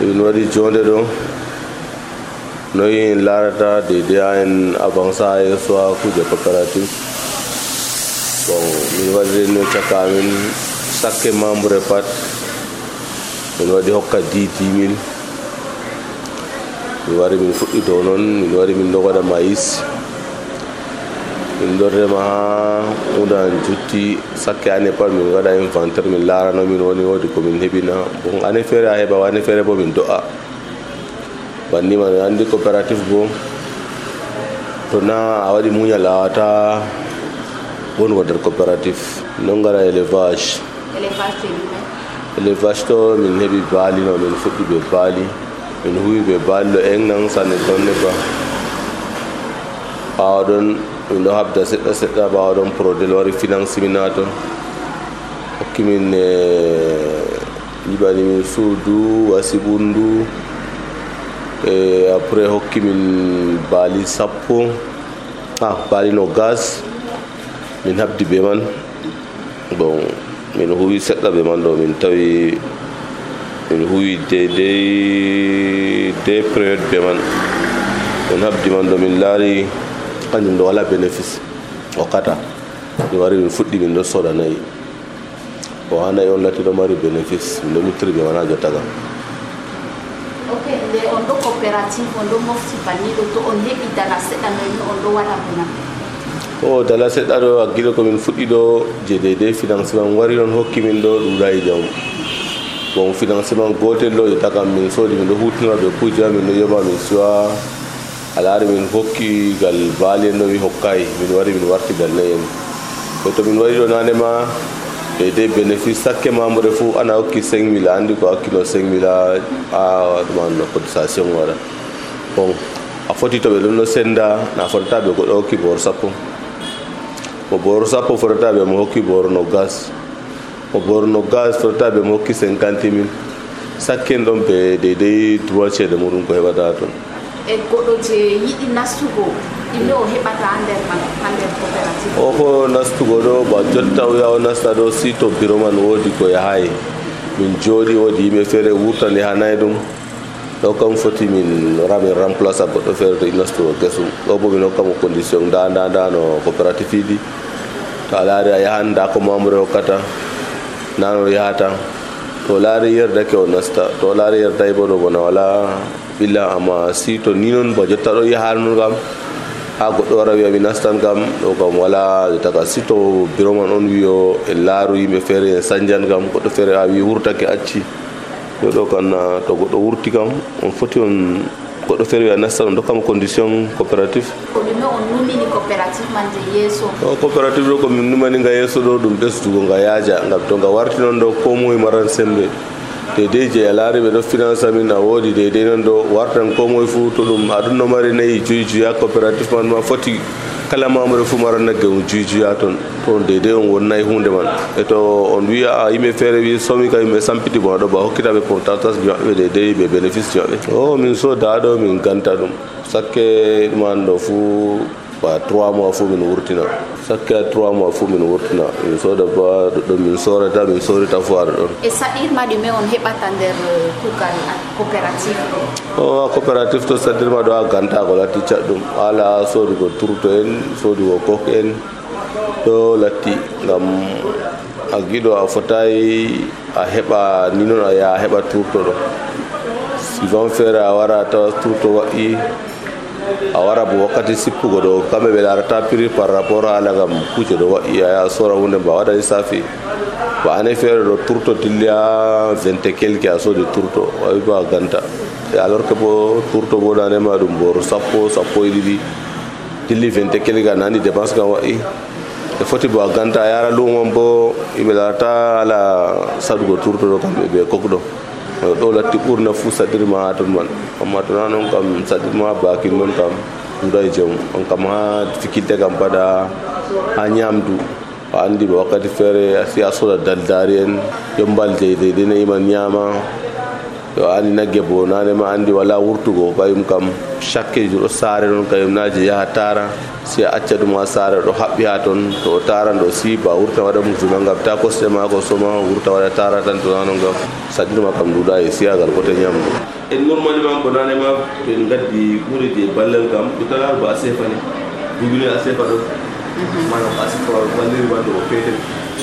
Min waɗi jonde ɗo noyi en larata dede ha en avancé ha yesso ha kuje coopératif. Bon min waɗi renno caka amin sakke membre pat. Min waɗi hokka didi mille min wari min fuɗɗi dow noon min wari min dogoɗa maïs min ɗon rema ha hudan jutti sakke ane pat min waɗa inventaire min larano min woni wodi komin heɓina bon ane feere a heɓa ane feere bo min do'a banni man andi coopérative bo. To na a waɗi muñal a wata wongo nder coopérative non gara élevage élevage to min heɓi baali no min fuɗɗi ɓe baali min huwi ɓe baali ɗo en nan sanne tonne ba. Ɓawa ɗon min ɗo habda seɗɗa seɗɗa ɓawa ɗon prodel wari finance mina ton hokkimin e yiɓani min suudu wasi ɓundu e après hokkimin ah no gaz min bon min min min de période min min kanjum ɗo wala bénéfice o kata mi wari min fuɗɗi min ɗo soda nayi o ha nayi on lati ɗo mari bénéfice min ɗo muttiri mi wona jottaga ok nde on ɗo coopérative on ɗo mofti banniɗo to on heɓi dala seɗɗa noyni on ɗo waɗa bona o dala seɗɗa ɗo hakkilo komin fuɗɗi ɗo je financement wari on hokki min ɗo ɗuɗayi jamu bon financement gotel ɗo ƴetta kam min soodi min ɗo hutinora ɓe kuuje min ɗo yoɓa min suwa alaari min hokki gal baali en no wi hokkayi min wari min wartigal nayi en e to min wari ɗo nanema deydei bénéfice sakke membre fo ana hokki 5 mille andi ko hakkilo 5 mille a ɗuman cotisation waɗa bon a foti to ɓe ɗum no senda na fotata ɓe goɗɗo hokki boro sappo mo boro sappo fotata ɓe mo hokki boro no gas mo boro no gas fotata mo hokki 50 mille sakken ɗon ɓe deydei droit ceede muɗum ko heɓata toon e goɗɗo je yiɗi nastugo ɗimne o heɓata ha nder man ha nder coopérative o nastugo ɗo ba jotta o yaha o nasta ɗo si to biro man woodi ko yahayi min jooɗi woodi yimɓe feere wurtande hanayi ɗum ɗo kam foti min wara min remplace a goɗɗo feere to nastugo gesum ɗo bo min hokkamo condition nda nda nda no coopérative iɗi to a laari a yahan nda ko membre hokkata nano yahata to laari yerdake o nasta. To laari yerdayi bo ɗo bona wala ɓilla amma si to ni noon ba jotta ɗo yahanno kam ha goɗɗo wara wiya mi nastan kam ɗo kam wala taga si to bureau man on wiyo e laaru yimɓe feere e sanjan kam goɗɗo feere a wi wurtake acci yo ɗo kan to goɗɗo wurti kam on foti on goɗɗo feere wiya nastan on dokkama condition coopérative ko ɗume on numini coopérative man je yeeso o coopérative ɗo komin numani nga yeeso ɗo ɗum ɓesdugo nga yaaja ngam to nga warti noon ɗo ko moye maran sembe deydey je a laariɓe ɗo finance amin a woodi deydey noon ɗo wartan ko moye fuu to ɗum aɗum no mari nayi juyi juya coopérative man ma foti kala mamre fuu mara nagge on juyi joya toon toon dedei on wonnayi hunde man. E to on wiya yimɓe feere wi somi ka yimɓe sampiti bon aɗo ba hokkitaɓe pourcentage ji maɓɓe deydey ɓe bénéfice ji o min soda ɗo min ganta ɗum. Sakke ɗuman ɗo fuu ba 3 mois fo min wurtina. Sakka 3 mois fo min wurtina. Min soda ba ɗo min sorata min sorita fo aɗa ɗon. E saɗirma ɗume on heɓata nder uh, kugal coopérative? O a coopérative to saɗirma ɗo a ganta ko latti caɗɗum. Ala sodugo turto en sodugo kok en. Ɗo latti ngam a giɗo a fotayi a heɓa ni noon a yaha heɓa turto ɗo. Suivant feere a wara tawa turto waɗi a wara bo wakkati sippugo ɗo kamɓe ɓe larata prix par rapport haala gam kuje ɗo waɗi a sora hunde mba waɗani safi. Ba ane feere ɗo turto dilli ha vingt quelque a soodi turto wawi ba ganta. E alors que bo turto bo nanema ɗum boro sappo sappo e ɗiɗi dilli vingt quelque a nani dépense kam waɗi e foti bo a ganta a yara lumon bo yimɓe larata ala saɗugo turto ɗo kamɓe ɓe kokɗo ɗo latti ɓurna fuu saɗirma ha ton man. Amma tona noon kam saɗirma bakin noon kam ɗuɗa e jamu on kam ha difficulté kam bada ha ñamdu a andi ɓe wakkati feere si a soda daldari en yombal deyde dene iman ñama yo andi nagge bo nanema andi wala wurtugo kayum kam chaque jour saare noon kayum naji yaha tara si acca ɗum ha saare ɗo haɓɓi ha toon to taran ɗo si ba wurta waɗa mouvement gam ta costé ma ko soma wurta waɗa tara tan to nanon gam saɗirma kam nduɗa e siyagal coté ñamdu en normalement ko nanema to en gaddi ɓuuri je ballal kam ɗo tala ba a sefani dugune a sefa ɗo manam a sifa walliri wande o petel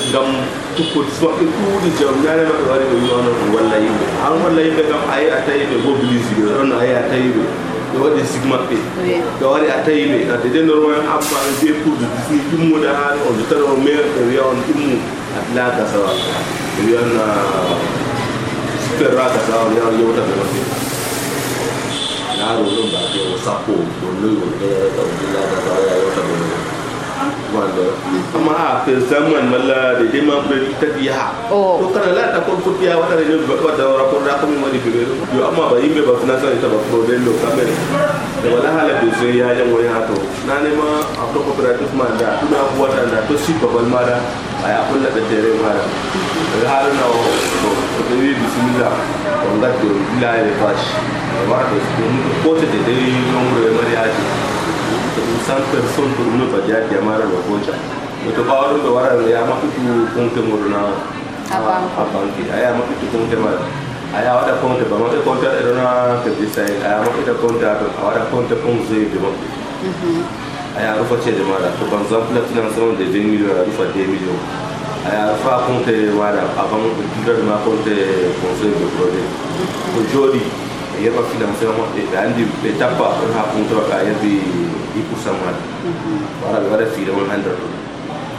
ngam tukkoti maɓɓe ɗuuɗi jam nanema ɓe wari ɓe wimano ɗum walla yimɓe. Han walla yimɓe kam a yi a tawi ɓe mobilise ɓe ɗon a yi a tawi ɓe. Ɓe waɗi sig maɓɓe. Ɓe wari a tawi ɓe. Ade de normalement abba ɓe mbiye pour de disni ɗimmude ha on so tawi on maire ɓe wiya on ɗimmu la gasawa ɓe wiyan super ra gasawa on yaha yewta ɓe maɓɓe. Yaaro ɗon mbake o sappo on noyi on ɗeyaɗa on la gasawa ya yewta ɓe maɓɓe واندا اما في زمن ملا دي ما بري تبيها تو كان لا تكون فتيا ولا رجل بقدا ولا كون راكم ما دي بيرو يو اما بايم به بفنا سان يتبع برودين لو كامل ولا حالا بيزي يا جم ويا هاتو ناني ما ابو كوبراتيف ما دا كنا هو دا تو سي بابل ما دا اي أقول لك تيري ما دا هارنا دي بسم الله والله لا يفاش وارد كنت كنت دي يوم رمرياتي 100 persone per minuto già chiamare la voce. Ho detto paolo che ora abbiamo più conto morna a banchi, abbiamo più conto morna. Aí a hora conta, vamos ter conta era na que disse aí, aí a hora conta conta, a hora conta é com zero de banco. Uhum. Aí a rufa tinha demora, por exemplo, na financiação de 20 milhões, a rufa 10 milhões. Aí a rufa conta, agora, a vamos ter uma conta com zero de projeto. Uhum. O Jori, rufa 2 millions aya rufa konte wada avant de ma konte conseil de projet to jodi yerba financement maɓɓe ɓe andi ɓe tappa ɗon ha puntoɓe a yerbi dix pourcent maɗa wara ɓe waɗa fiire man ha nder ɗum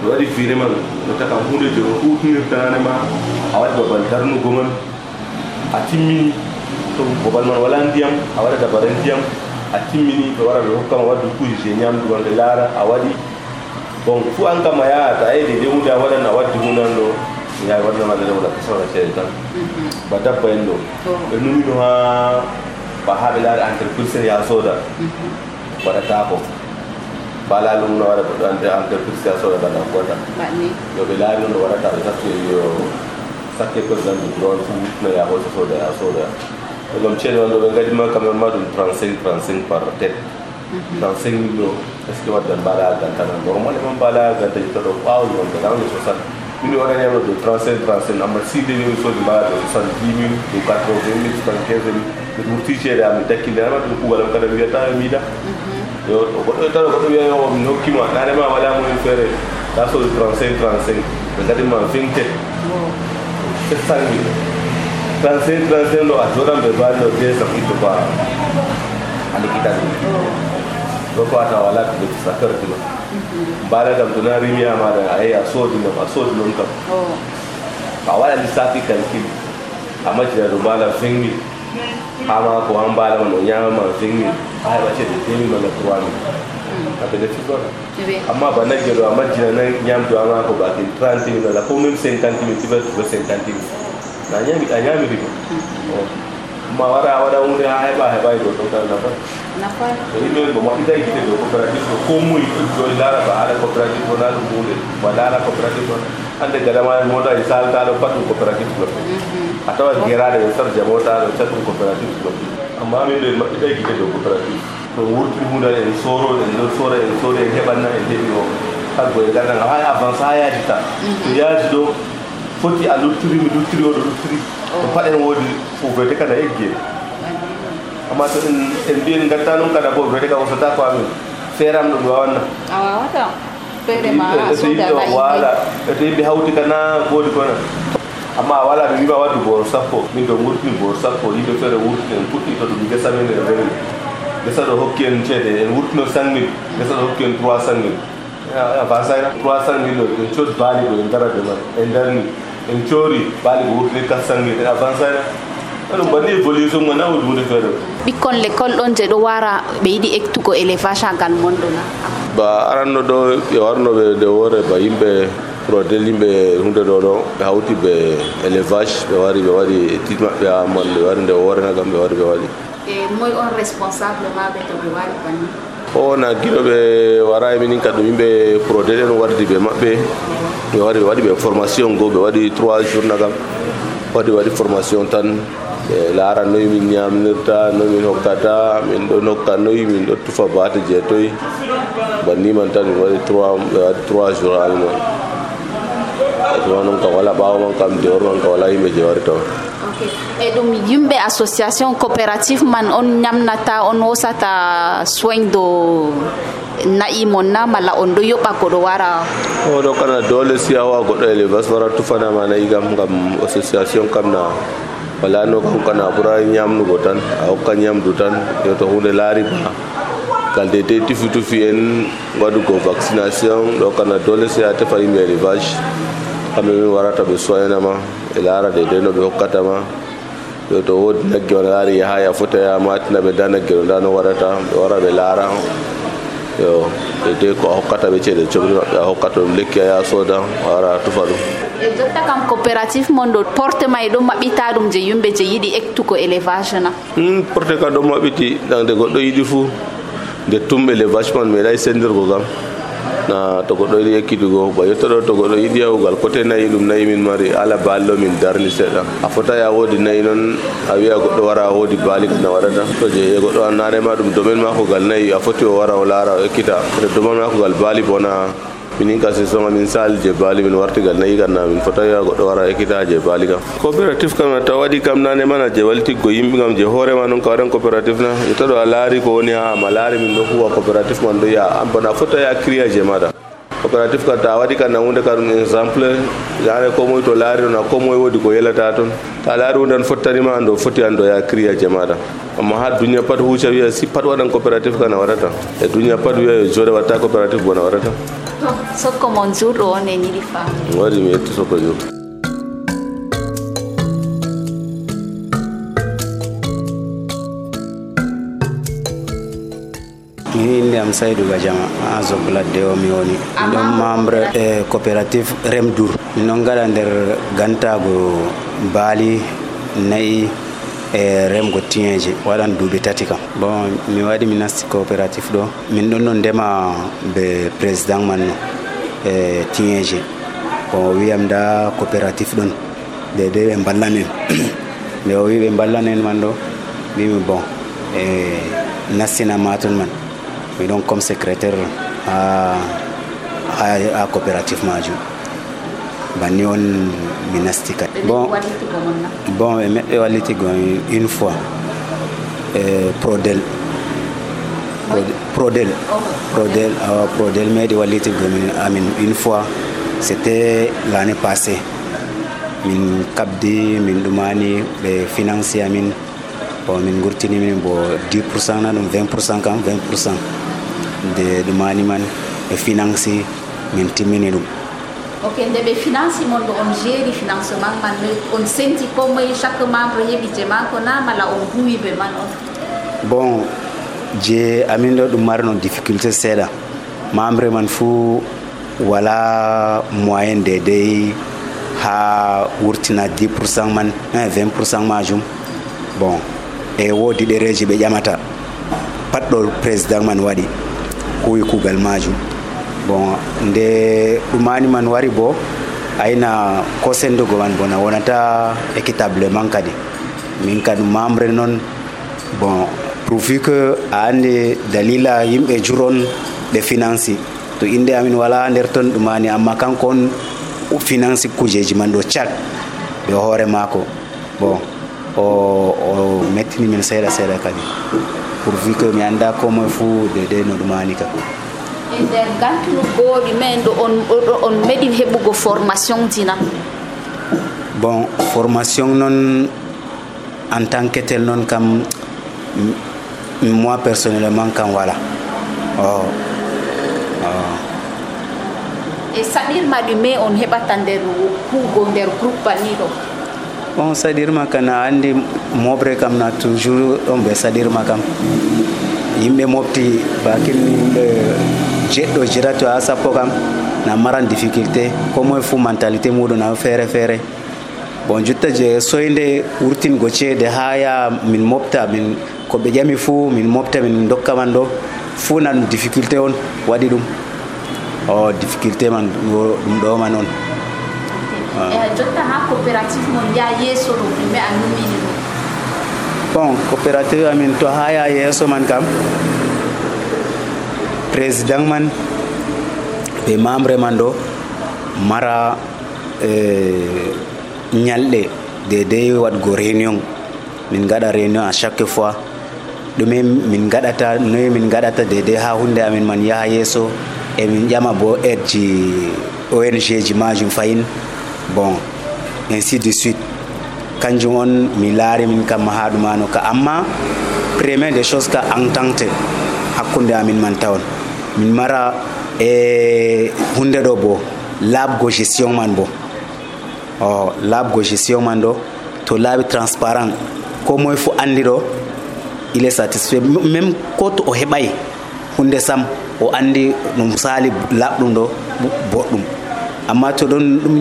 ɓe waɗi fiire man. No taka hunde je o hutinirtananema a waɗi babal darnugo man a timmini to babal man wala ndiyam a waɗa dabare ndiyam a timmini ɓe wara ɓe hokkama waddu kuji je ñamdu man ɓe laara a waɗi bon fu an kam a yahata a yede de hunde a waɗan a waddi hundan ya wannan magana wala kasa wala ba ta ha ba ha bila an tarkusin ya so da ba ta tako ba la lu no wala an ya so da ba ta ko ta yo bila lu no wala ta ta ce yo sakke ko zan duro su na ya hoto mm-hmm. so ya so da lom ce da wanda ga ma kamar ma dun par tet transing lo eske wadan bala ga ta normal man bala ga ta to pa wo ga ta ne so sa une horaire de 35 35 amma si dañuy soo di mbaga de 70 mille de 80 mille 75 mille de murti cede ami dakki ndema de ku mi yo no kima tare ma wala mo fere ta so 35 35 de kadi ma 20 c'est ça ni 35 35 lo a jodan de de kam to na rimi amaɗa a yehi a soodi ɗum a soodi ɗum kam a waɗa lissafi calcul a majjira ɗo mbaɗa 20 mille hama ko an mbaɗa man o ñamama 20 mille a heɓa ceede 2 mille walla 3 mille a bénéfice waɗa amma ba nagge ɗo a majjina na ñamdo ama ko bakin 30 mille walla ko même 50 mille tiɓa tuɓa 50 mille na ñami a ñamiri ko ma wara a waɗa hunde ha heɓa heɓa ɗo ɗon tan nafa so yimɓe bo maɓɓita e gite ɗo coopérative ɗo ko muy joni laara ba haala coopérative o na ɗum hunde ba laara coopérative on hande gadama mota e saltaɗo pat ɗum coopérative bloqué a tawa gueraɗe ɓe sarja motaɗo cat ɗum coopérative bloqué amma min ɗo en maɓɓita e gite ɗo coopérative to wurtiri hunde en soro en ɗo sora en sori en heɓanna en heɓi o har boye gardan ha avance ha yaadita to yaadi ɗo foti a luttiri mi luttiri oɗo luttiri ɗo paɗen woodi ouverte kada egge amma so en en mbi en gatta noon kada bo ouverte ka wasata ko amin feeram ɗo mi wawanna a wawata feere ma so yimɓe wala. eto yimɓe hawti kana goodi kona amma a wala mi wima waddu booro sappo min ɗo gurtini booro sappo yimɓe feere wurtini en puɗɗi to ɗum gesa men en remi gesa ɗo hokki en ceede en wurtino cinq mille gesa ɗo hokki en 300 mille avancé trois cinq mille o en coodi baali ɗo en darade man en darni en cori bali ko wurtini 400 mille en avancayna ɗum banni évolution mo nawol hunde feere ɓikkon l'école ɗon je ɗo wara ɓe yiɗi ektugo élevage ha ngal monɗona ba aranno ɗo ɓe warnoɓe nde woore ba yimɓe prodel yimɓe hunde ɗo ɗo ɓe hawti ɓe élevage ɓe wari ɓe waɗi tit maɓɓe ha mon ɓe wari nde woorena kam ɓe wari ɓe waɗi e moy on responsable maɓe to ɓe wari banni o na guiɗo ɓe wara e minin ka ɗum yimɓe prodel en wardi ɓe maɓɓe ɓe wari ɓe waɗi ɓe formation go ɓe waɗi trois jour na wadi waɗi waɗi formation tan. Ɓe laara noyi min ñamnirta noyi min hokkata min ɗo nokka noyi min ɗo tufa baate jeetoyi banniman tan min waɗi trois ɓe jour amin on tuma noon kam wala ɓaawo kam dewor man kam wala yimɓe je wari tawa e ɗum yimɓe association coopérative man on ñamnata on hosata soigne do na'i mon na malla on ɗo yoɓa koɗo wara oɗo kana dole si a wawa goɗɗo élevage wara tufanama nayi kam gam association kam na wala no kam kana ɓura ñamnugo tan a hokka ñamdu tan yo to hunde laari ba kalde te tufi tufi en waɗugo vaccination ɗo kana dole si a tefa yimɓe élevage kamɓe min warata ɓe soynama ɓe laara de de no ɓe hokkatama yo to wodi nagge on laari yaha ya fota ya matina ɓe da nagge no nda no waɗata ɓe wara ɓe laara yo de de ko a hokkata ɓe ceeɗe cohli maɓɓe a hokkata ɗum lekki a yaha sooda a wara tufa ɗum e jotta kam coopérative mon ɗo porte ma e ɗo maɓɓita ɗum je yimɓe je yiɗi ektugo élevage na Hmm, porte ka ɗo maɓɓiti ɗande goɗɗo yiɗi fuu nde tum élevage man meeɗay sendirgo kam na to goɗɗo yiɗi ekkitugo ba yettoɗo to goɗɗo yiɗi yahugal coté nayi ɗum nayi min mari ala baalɗo min darni seeɗa. A fota a woodi nayi noon a wiya goɗɗo wara a woodi baali kana waɗata. To je goɗɗo annarema ɗum domaine makogal nayi a foti o wara o laara o ekkita. To domaine makogal baali bona minin ka saison min sal je baali min wartigal nayi kanna min fota ya goɗɗo wara ekkita je baali kam coopérative kam ta waɗi kam nane mana je waltiggo yimɓe kam je hoorema noon ka waɗan coopérative na. E taɗo a laari ko woni ha ma laari min ɗo huwa coopérative man ɗo ya. Bona fota ya créa je maɗa coopérative kam ta waɗi kan na hunde ka ɗum exemple yane ko moye to laari ɗon a ko moye woodi ko yelata toon ta laari hunde an fottanima an ɗo foti an ɗo ya cria je maɗa amma ha duniat pat huca wiya si pat waɗan coopérative kana waɗata e duniat pat wiya yo joɗe watta bona waɗata sokko mon jourɗo on en yiɗi faam waɗi mi yetti soko jour mi inde am saydou gadiama ha zogladde o mi woni min ɗon membre e coopérative remdour min ɗon gaɗa nder gantago baali nayyi e remgo tiyeje waɗan duuɓi tati kam. Bon mi waɗi mi nasti coopératif ɗo. Min ɗon no ndema be président man no e tiyeje. O wiyam da coopératif ɗon. De ɓe ballanen nde o wi ɓe ballanen man ɗo mbimi bon e nastina maton man. Miɗon comme secrétaire ha ha coopératif majum banni on bon bon e meɗɓe wallitigo une fois. Prodel. Prodel prodel. Prodel meɗi wallitigo min amin une fois. C' était l' année passé min kabdi min ɗumani ɓe financé amin bon min gurtini min bo 10 pourcent na ɗum 20 pourcent kam 20 pourcent nde ɗumani man ɓe financé min timmini ɗum ok nde ɓe finance mon ɗo on géri financement man on senti comme chaque membre heɓi je mako na mala on huwiɓe man on bon je amin ɗo ɗum mari non difficulté seeɗa membre man fuu wala moyen de dey ha wurtina 10 pourcent man 20 pourcent majum bon e woodi ɗereji ɓe ƴamata patɗo président man waɗi huwi kuugal majum bon nde ɗumani man wari bo ayna ko sendugo man bona wonata équitablement kadi min kadi membre noon bon pourvu que a andi dalila yimɓe juron ɓe finance to inde amin wala nder ton ɗumani amma kanko on financi kujeji man ɗo cat ɓe hoore mako bon o o mettini min seeɗa seeɗa kadi. Pourvu que mi anda ko moye fuu dede no ɗumani ka e nder gantugooɓi men ɗo on on meɗi heɓugo formation bon formation noon en tant que tel noon kam moi personnellement kam wala o e saɗirma ɗume on heɓata nder huugo nder groupe ɗo bon saɗirma kam a andi moɓre kam na toujours ɗon ɓe saɗirma kam yimɓe mofti bakin yimɓe jeɗɗo jirato ha sappo kam na maran difficulté ko fu mentalité muɗum na feere feere bon jutta je soyde wurtingo ceede ha ya min mofta min ko ɓe ƴami fuu min mofta min dokka man ɗo fuu na difficulté on waɗi ɗum o difficulté man ɗum ɗo man on. Jotta ha coopérative mon ya yeeso ɗo numini ɗum bon coopérative amin to ha ya yeeso man kam. Président man. Ɓe membre man ɗo mara ñalɗe dedei waɗgo réunion min gaɗa réunion à chaque fois. Ɗume min gaɗata noyi min gaɗata dedei ha hunde amin man yaha yeeso e min ƴama bo aide ji ong ji majum fayin. Bon ainsi de suite kanjum on mi laari min kam ha ɗumano ka amma premier des choses ka entente hakkude amin man tawon min mara e hunde ɗo bo laabgo gestion man bo. O laabgo gestion man ɗo to laaɓi transparent. Ko moye fo andi ɗo il est satisfait. Même ko to o heɓay hunde sam o andi ɗum sali laɓɗum ɗo boɗɗum amma to ɗon ɗum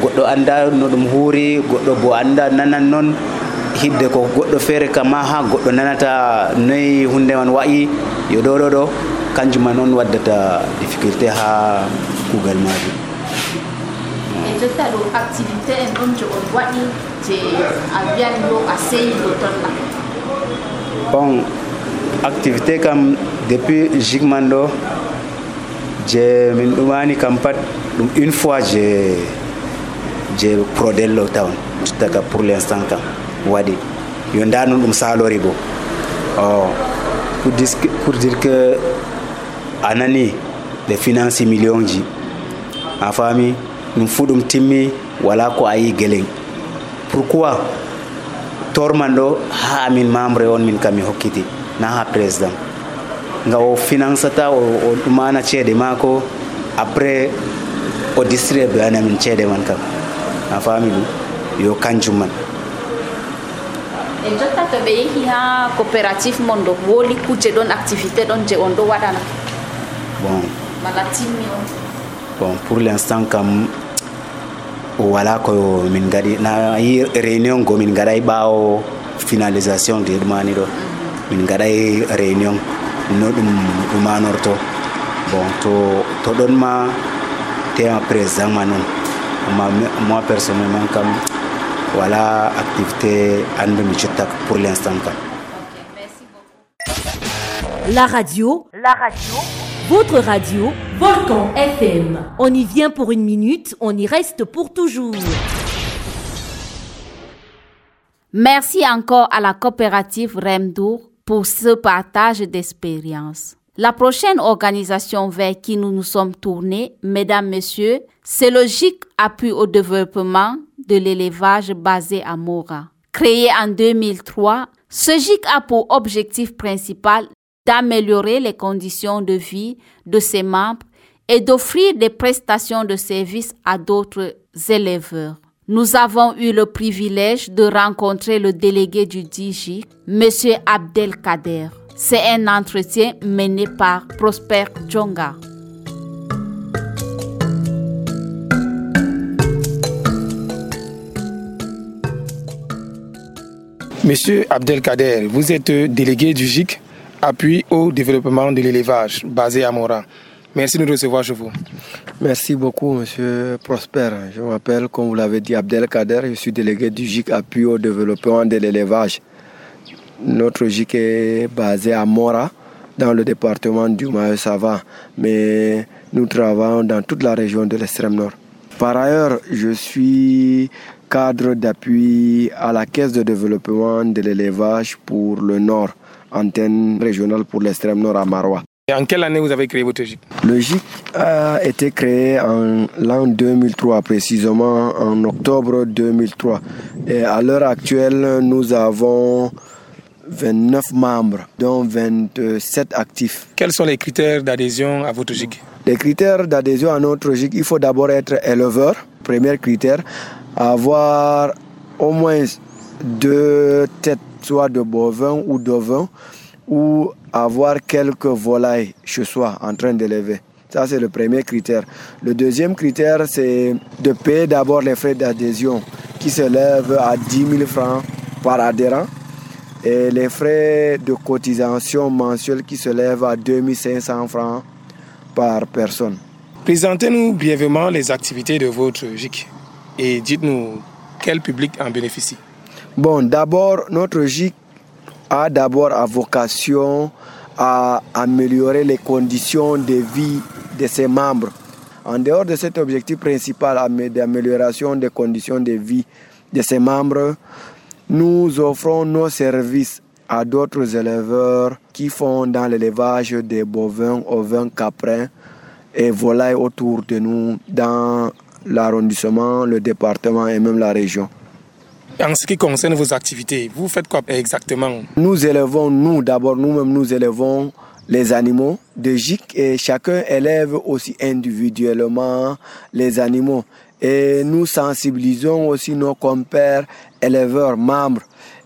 goɗɗo anda no ɗum huuri goɗɗo bo anda nanan noon hidde ko goɗɗo feere kama ha goɗɗo nanata noyi hunde man wayi yo ɗo ɗo ɗo. Kanjum man on waddata difficulté ha kuugal majum jotta ɗo activité en ɗon je on waɗi je a wiyan yo a seyi ɗo tonna bon activité kam depuis jigman ɗo je min ɗumani kam pat ɗum une fois je je prodello tawn mustaka pour l' instant kam waɗi. Yo nda noon ɗum salori bo. O pour dire, pour dire que a nani ɓe finance million ji. A fami ɗum fuu ɗum timmi wala ko ayi gelen pourquoi? Torman ɗo ha amin membre on min kam mi hokkiti. Na ha président nga o finansata o mana ceede maako après o distribue anamin ceede man kam a faami ɗum yo kanjum man. E jotta to ɓe yehi ha coopérative mon ɗo woli kuje ɗon activité ɗon je on ɗo waɗana bon. Mala timmi on bon pour l' instant kam wala ko min gaɗi na yi réunion go min gaɗay ɓaawo finalisation de ɗumani ɗo min gaɗay réunion no ɗum ɗumanorto bon to to ɗon ma tema président ma noon amma moi personnellement kam voilà activité pour l'instant. La radio, la radio, votre radio, Volcan FM. On y vient pour une minute, on y reste pour toujours. Merci encore à la coopérative Remdour pour ce partage d'expérience. La prochaine organisation vers qui nous nous sommes tournés, mesdames, messieurs, c'est GIC Appui au développement de l'élevage basé à Mora. Créé en 2003, ce GIC a pour objectif principal d'améliorer les conditions de vie de ses membres et d'offrir des prestations de services à d'autres éleveurs. Nous avons eu le privilège de rencontrer le délégué du DIGIC, M. Abdelkader. C'est un entretien mené par Prosper Djonga. Monsieur Abdelkader, vous êtes délégué du GIC, appui au développement de l'élevage, basé à Mora. Merci de nous recevoir chez vous. Merci beaucoup, Monsieur Prosper. Je m'appelle, comme vous l'avez dit, Abdelkader. Je suis délégué du GIC, appui au développement de l'élevage. Notre GIC est basé à Mora, dans le département du Mayo-Sava, mais nous travaillons dans toute la région de l'extrême nord. Par ailleurs, je suis cadre d'appui à la Caisse de développement de l'élevage pour le Nord, antenne régionale pour l'extrême nord à Marois. Et en quelle année vous avez créé votre GIC Le GIC a été créé en l'an 2003, précisément en octobre 2003. Et à l'heure actuelle, nous avons 29 membres, dont 27 actifs. Quels sont les critères d'adhésion à votre GIC Les critères d'adhésion à notre GIC, il faut d'abord être éleveur, premier critère, avoir au moins deux têtes, soit de bovins ou d'ovins, ou avoir quelques volailles chez soi en train d'élever. Ça, c'est le premier critère. Le deuxième critère, c'est de payer d'abord les frais d'adhésion qui s'élèvent à 10 000 francs par adhérent et les frais de cotisation mensuelle qui s'élèvent à 2500 francs par personne. Présentez-nous brièvement les activités de votre GIC et dites-nous quel public en bénéficie. Bon, d'abord, notre GIC a d'abord à vocation à améliorer les conditions de vie de ses membres. En dehors de cet objectif principal d'amélioration des conditions de vie de ses membres, nous offrons nos services à d'autres éleveurs qui font dans l'élevage des bovins, ovins, caprins et volailles autour de nous dans l'arrondissement, le département et même la région. En ce qui concerne vos activités, vous faites quoi exactement? Nous élevons, nous d'abord, nous-mêmes, nous élevons les animaux de GIC et chacun élève aussi individuellement les animaux. Et nous sensibilisons aussi nos compères éleveurs, membres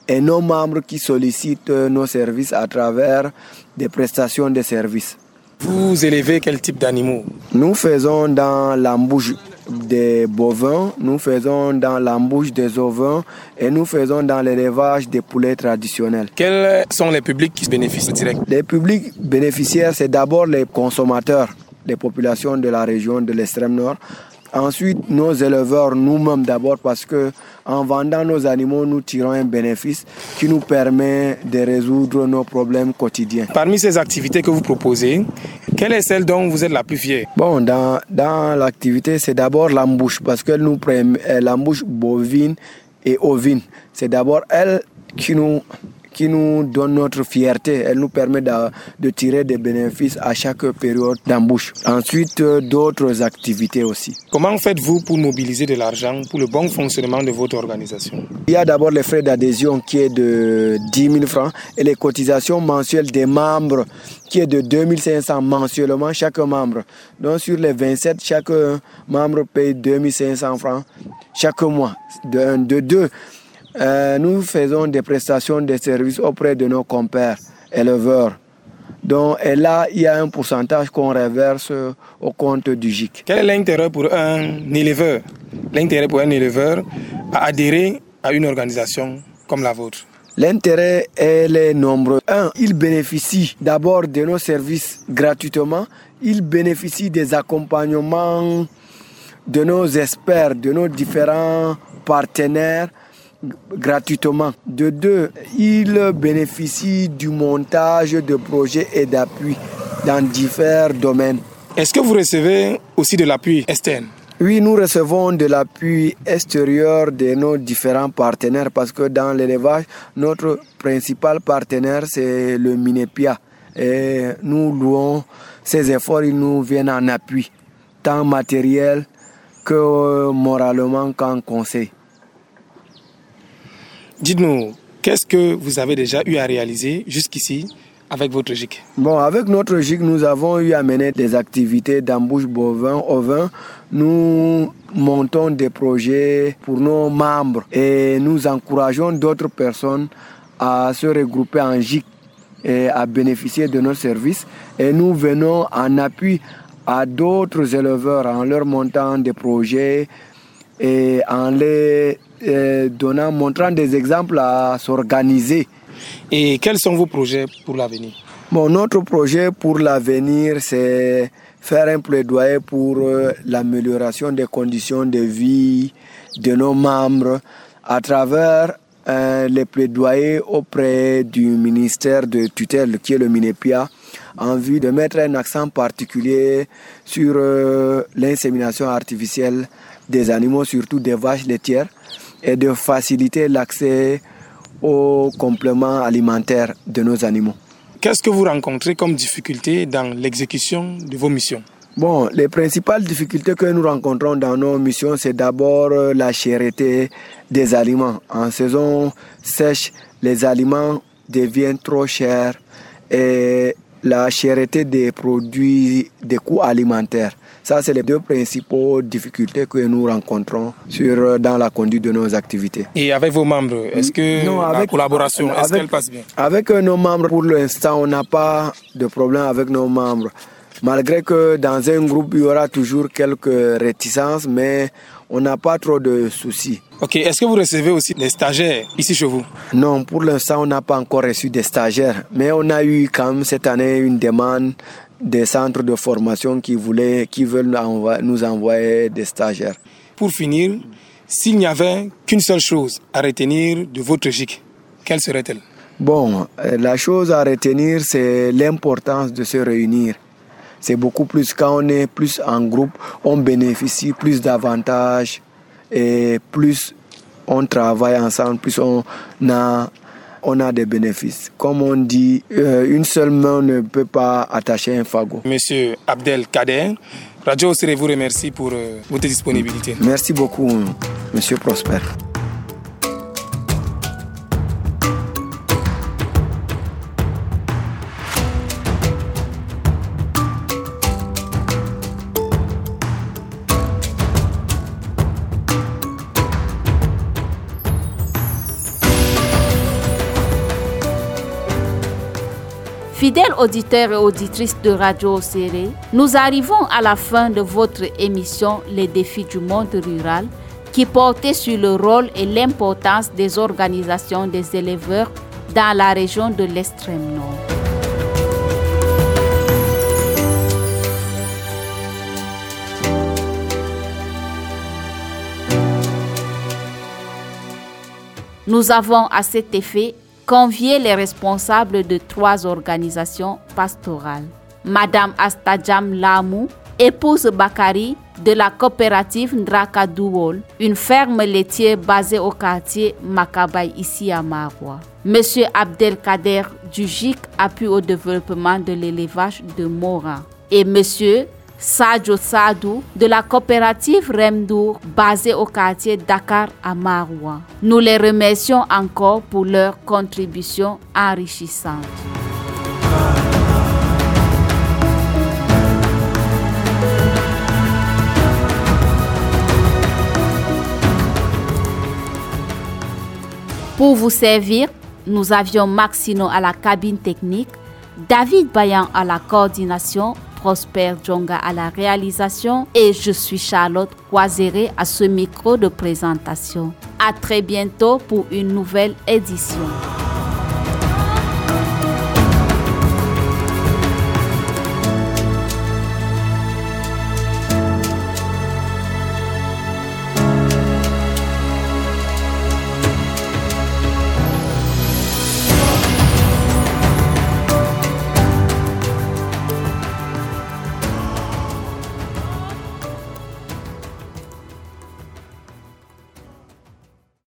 et nos membres qui sollicitent nos services à travers des prestations de services. Vous élevez quel type d'animaux? Nous faisons dans l'embouche des bovins, nous faisons dans l'embouche des ovins et nous faisons dans l'élevage des poulets traditionnels. Quels sont les publics qui bénéficient direct Les publics bénéficiaires, c'est d'abord les consommateurs, les populations de la région de l'extrême nord, Ensuite, nos éleveurs, nous-mêmes d'abord, parce que en vendant nos animaux, nous tirons un bénéfice qui nous permet de résoudre nos problèmes quotidiens. Parmi ces activités que vous proposez, quelle est celle dont vous êtes la plus fière? Bon, dans, dans l'activité, c'est d'abord l'embouche, parce qu'elle nous permet l'embouche bovine et ovine. C'est d'abord elle qui nous qui nous donne notre fierté. Elle nous permet de, tirer des bénéfices à chaque période d'embauche. Ensuite, euh, d'autres activités aussi. Comment faites-vous pour mobiliser de l'argent pour le bon fonctionnement de votre organisation? Il y a d'abord les frais d'adhésion qui est de 10 000 francs et les cotisations mensuelles des membres qui est de 2500 mensuellement chaque membre. Donc sur les 27, chaque membre paye 2500 francs chaque mois. De, de deux, euh, nous faisons des prestations de services auprès de nos compères éleveurs. Donc, et là, il y a un pourcentage qu'on reverse au compte du GIC. Quel est l'intérêt pour un éleveur, l'intérêt pour un éleveur à adhérer à une organisation comme la vôtre? L'intérêt est nombreux. Un, il bénéficie d'abord de nos services gratuitement. Il bénéficie des accompagnements de nos experts, de nos différents partenaires gratuitement. De deux, ils bénéficient du montage de projets et d'appui dans divers domaines. Est-ce que vous recevez aussi de l'appui externe oui, nous recevons de l'appui extérieur de nos différents partenaires parce que dans l'élevage, notre principal partenaire, c'est le Minepia. Et nous louons ces efforts, ils nous viennent en appui, tant matériel que moralement qu'en conseil. Dites-nous, qu'est-ce que vous avez déjà eu à réaliser jusqu'ici avec votre GIC Bon, avec notre GIC, nous avons eu à mener des activités d'embauche bovin, ovin. Nous montons des projets pour nos membres et nous encourageons d'autres personnes à se regrouper en GIC et à bénéficier de nos services. Et nous venons en appui à d'autres éleveurs en leur montant des projets et en les euh, donnant, montrant des exemples à s'organiser. Et quels sont vos projets pour l'avenir? Bon, notre projet pour l'avenir, c'est faire un plaidoyer pour euh, l'amélioration des conditions de vie de nos membres à travers euh, les plaidoyers auprès du ministère de tutelle qui est le MINEPIA en vue de mettre un accent particulier sur euh, l'insémination artificielle des animaux, surtout des vaches laitières, et de faciliter l'accès aux compléments alimentaires de nos animaux. Qu'est-ce que vous rencontrez comme difficulté dans l'exécution de vos missions? Bon, les principales difficultés que nous rencontrons dans nos missions, c'est d'abord euh, la cherté des aliments. En saison sèche, les aliments deviennent trop chers et la cherté des produits, des coûts alimentaires. Ça, c'est les deux principaux difficultés que nous rencontrons sur, euh, dans la conduite de nos activités. Et avec vos membres, est-ce que la collaboration, est-ce qu'elle passe bien? Avec euh, nos membres, pour l'instant, on n'a pas de problème avec nos membres. Malgré que dans un groupe, il y aura toujours quelques réticences, mais on n'a pas trop de soucis. Ok, est-ce que vous recevez aussi des stagiaires ici chez vous? Non, pour l'instant, on n'a pas encore reçu des stagiaires, mais on a eu quand même cette année une demande des centres de formation qui, voulaient, qui veulent nous envoyer des stagiaires. Pour finir, s'il n'y avait qu'une seule chose à retenir de votre GIC, quelle serait-elle? Bon, euh, la chose à retenir, c'est l'importance de se réunir. C'est beaucoup plus quand on est plus en groupe, on bénéficie plus d'avantages et plus on travaille ensemble, plus on a on a des bénéfices. Comme on dit, euh, une seule main ne peut pas attacher un fagot. Monsieur Abdel Kader, Radio Osiré vous remercie pour euh, votre disponibilité. Merci beaucoup, Monsieur Prosper. Fidèles auditeurs et auditrices de Radio Serré, nous arrivons à la fin de votre émission Les défis du monde rural qui portait sur le rôle et l'importance des organisations des éleveurs dans la région de l'extrême nord. Nous avons à cet effet convier les responsables de trois organisations pastorales. Madame Astadjam Lamou, épouse Bakari de la coopérative Ndraka une ferme laitière basée au quartier Makabay ici à Marois. Monsieur Abdelkader du GIC, appui au développement de l'élevage de Mora. Et Monsieur Sadio Sadou de la coopérative Remdour basée au quartier Dakar à Maroua. Nous les remercions encore pour leur contribution enrichissante. Pour vous servir, nous avions Maxino à la cabine technique, David Bayan à la coordination Prosper Djonga à la réalisation et je suis Charlotte Coiseré à ce micro de présentation. À très bientôt pour une nouvelle édition.